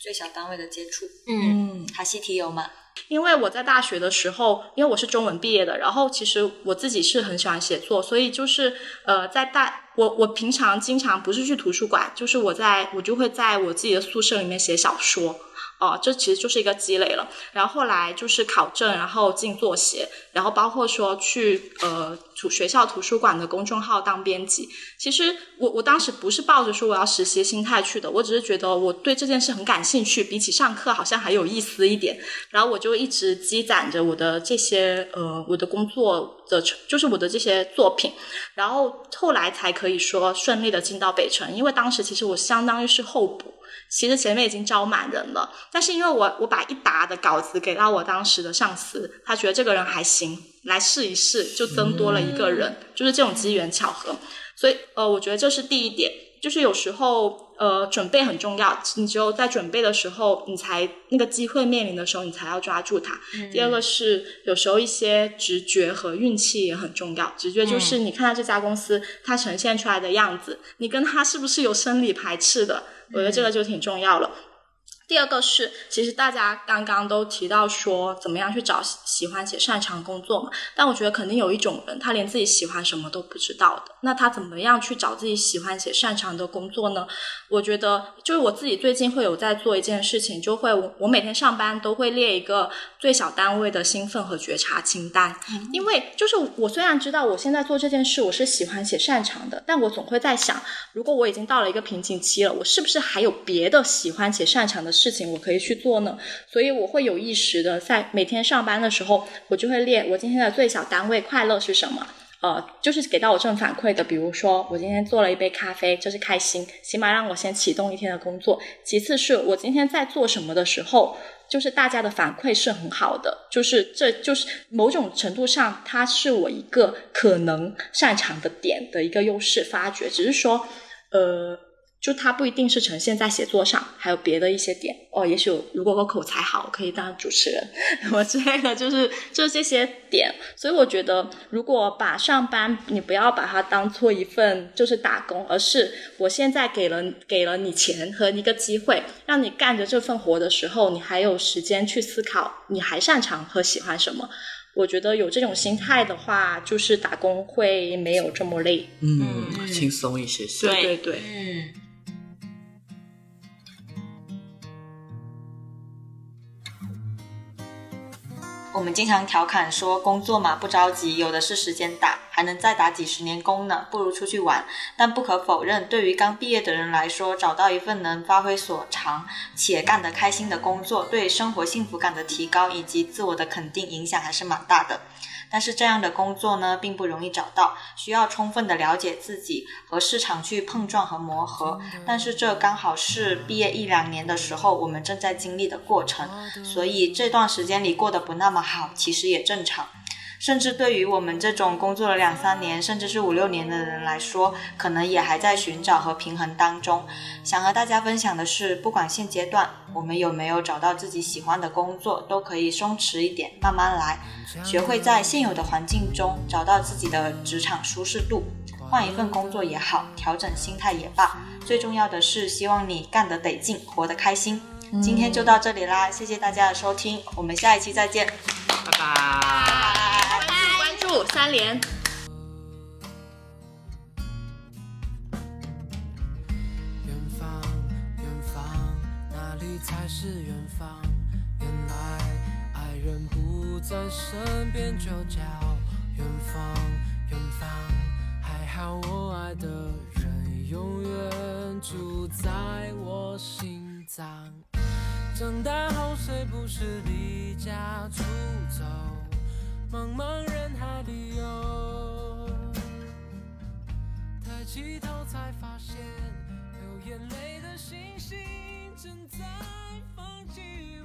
最小单位的接触，嗯哈西提有吗？因为我在大学的时候，因为我是中文毕业的，然后其实我自己是很喜欢写作，所以就是呃，在大我我平常经常不是去图书馆，就是我在我就会在我自己的宿舍里面写小说。哦，这其实就是一个积累了。然后后来就是考证，然后进作协，然后包括说去呃图学校图书馆的公众号当编辑。其实我我当时不是抱着说我要实习心态去的，我只是觉得我对这件事很感兴趣，比起上课好像还有意思一点。然后我就一直积攒着我的这些呃我的工作的，就是我的这些作品。然后后来才可以说顺利的进到北城，因为当时其实我相当于是候补。其实前面已经招满人了，但是因为我我把一沓的稿子给到我当时的上司，他觉得这个人还行，来试一试，就增多了一个人，就是这种机缘巧合。所以呃，我觉得这是第一点，就是有时候呃准备很重要，你只有在准备的时候，你才那个机会面临的时候，你才要抓住它。第二个是有时候一些直觉和运气也很重要，直觉就是你看到这家公司它呈现出来的样子，你跟他是不是有生理排斥的。我觉得这个就挺重要了。第二个是，其实大家刚刚都提到说，怎么样去找喜欢且擅长工作嘛？但我觉得肯定有一种人，他连自己喜欢什么都不知道的。那他怎么样去找自己喜欢且擅长的工作呢？我觉得，就是我自己最近会有在做一件事情，就会我每天上班都会列一个最小单位的兴奋和觉察清单。因为就是我虽然知道我现在做这件事我是喜欢且擅长的，但我总会在想，如果我已经到了一个瓶颈期了，我是不是还有别的喜欢且擅长的？事情我可以去做呢，所以我会有意识的在每天上班的时候，我就会列我今天的最小单位快乐是什么，呃，就是给到我正反馈的，比如说我今天做了一杯咖啡，这是开心，起码让我先启动一天的工作。其次是我今天在做什么的时候，就是大家的反馈是很好的，就是这就是某种程度上，它是我一个可能擅长的点的一个优势发掘，只是说，呃。就它不一定是呈现在写作上，还有别的一些点哦。也许如果我口才好，可以当主持人 什么之类的，就是就是这些点。所以我觉得，如果把上班你不要把它当做一份就是打工，而是我现在给了给了你钱和一个机会，让你干着这份活的时候，你还有时间去思考你还擅长和喜欢什么。我觉得有这种心态的话，就是打工会没有这么累，嗯，轻松一些些。对对对，嗯。我们经常调侃说，工作嘛不着急，有的是时间打，还能再打几十年工呢，不如出去玩。但不可否认，对于刚毕业的人来说，找到一份能发挥所长且干得开心的工作，对生活幸福感的提高以及自我的肯定影响还是蛮大的。但是这样的工作呢，并不容易找到，需要充分的了解自己和市场去碰撞和磨合。但是这刚好是毕业一两年的时候，我们正在经历的过程，所以这段时间里过得不那么好，其实也正常。甚至对于我们这种工作了两三年，甚至是五六年的人来说，可能也还在寻找和平衡当中。想和大家分享的是，不管现阶段我们有没有找到自己喜欢的工作，都可以松弛一点，慢慢来，学会在现有的环境中找到自己的职场舒适度。换一份工作也好，调整心态也罢，最重要的是希望你干得得劲，活得开心。今天就到这里啦，谢谢大家的收听，我们下一期再见，拜拜。三连。远方，远方，哪里才是远方？原来爱人不在身边，就叫远方，远方。还好我爱的人永远住在我心脏。长大后谁不是离家出走，茫茫人海里游。抬起头才发现，流眼泪的星星正在放弃。